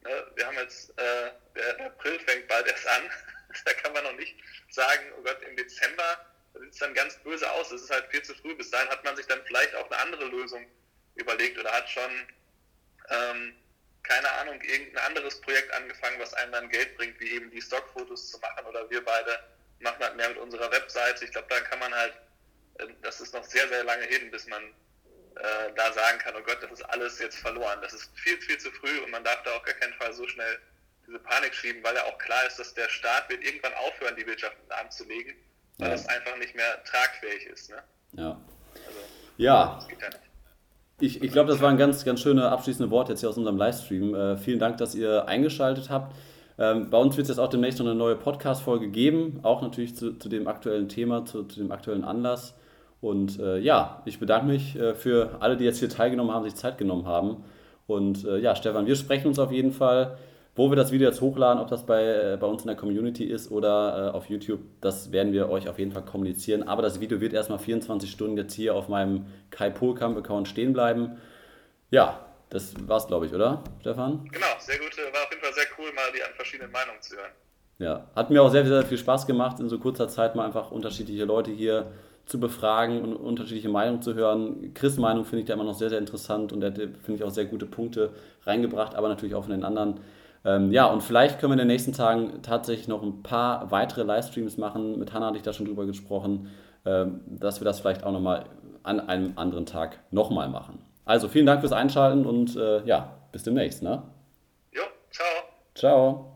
Ne? Wir haben jetzt, äh, der April fängt bald erst an. da kann man noch nicht sagen, oh Gott, im Dezember sieht es dann ganz böse aus. Das ist halt viel zu früh. Bis dahin hat man sich dann vielleicht auch eine andere Lösung überlegt oder hat schon, ähm, keine Ahnung, irgendein anderes Projekt angefangen, was einem dann Geld bringt, wie eben die Stockfotos zu machen oder wir beide machen halt mehr mit unserer Webseite. Ich glaube, da kann man halt, äh, das ist noch sehr, sehr lange hin, bis man äh, da sagen kann, oh Gott, das ist alles jetzt verloren. Das ist viel, viel zu früh und man darf da auch gar keinen Fall so schnell diese Panik schieben, weil ja auch klar ist, dass der Staat wird irgendwann aufhören, die Wirtschaft in den Arm zu legen, weil ja. das einfach nicht mehr tragfähig ist. Ne? Ja. Also, ja. Das geht ja nicht. Ich, ich glaube, das war ein ganz, ganz schöne abschließende Wort jetzt hier aus unserem Livestream. Äh, vielen Dank, dass ihr eingeschaltet habt. Ähm, bei uns wird es jetzt auch demnächst noch eine neue Podcast-Folge geben, auch natürlich zu, zu dem aktuellen Thema, zu, zu dem aktuellen Anlass. Und äh, ja, ich bedanke mich äh, für alle, die jetzt hier teilgenommen haben, sich Zeit genommen haben. Und äh, ja, Stefan, wir sprechen uns auf jeden Fall. Wo wir das Video jetzt hochladen, ob das bei, äh, bei uns in der Community ist oder äh, auf YouTube, das werden wir euch auf jeden Fall kommunizieren. Aber das Video wird erstmal 24 Stunden jetzt hier auf meinem Kai Polkamp-Account stehen bleiben. Ja, das war's, glaube ich, oder, Stefan? Genau, sehr gut. War auf jeden Fall sehr cool, mal die verschiedenen Meinungen zu hören. Ja, hat mir auch sehr, sehr viel Spaß gemacht, in so kurzer Zeit mal einfach unterschiedliche Leute hier zu befragen und unterschiedliche Meinungen zu hören. Chris' Meinung finde ich da immer noch sehr, sehr interessant und er hat, finde ich, auch sehr gute Punkte reingebracht, aber natürlich auch von den anderen ähm, ja, und vielleicht können wir in den nächsten Tagen tatsächlich noch ein paar weitere Livestreams machen. Mit Hannah hatte ich da schon drüber gesprochen, ähm, dass wir das vielleicht auch nochmal an einem anderen Tag nochmal machen. Also vielen Dank fürs Einschalten und äh, ja, bis demnächst. Ne? Jo, ciao. Ciao.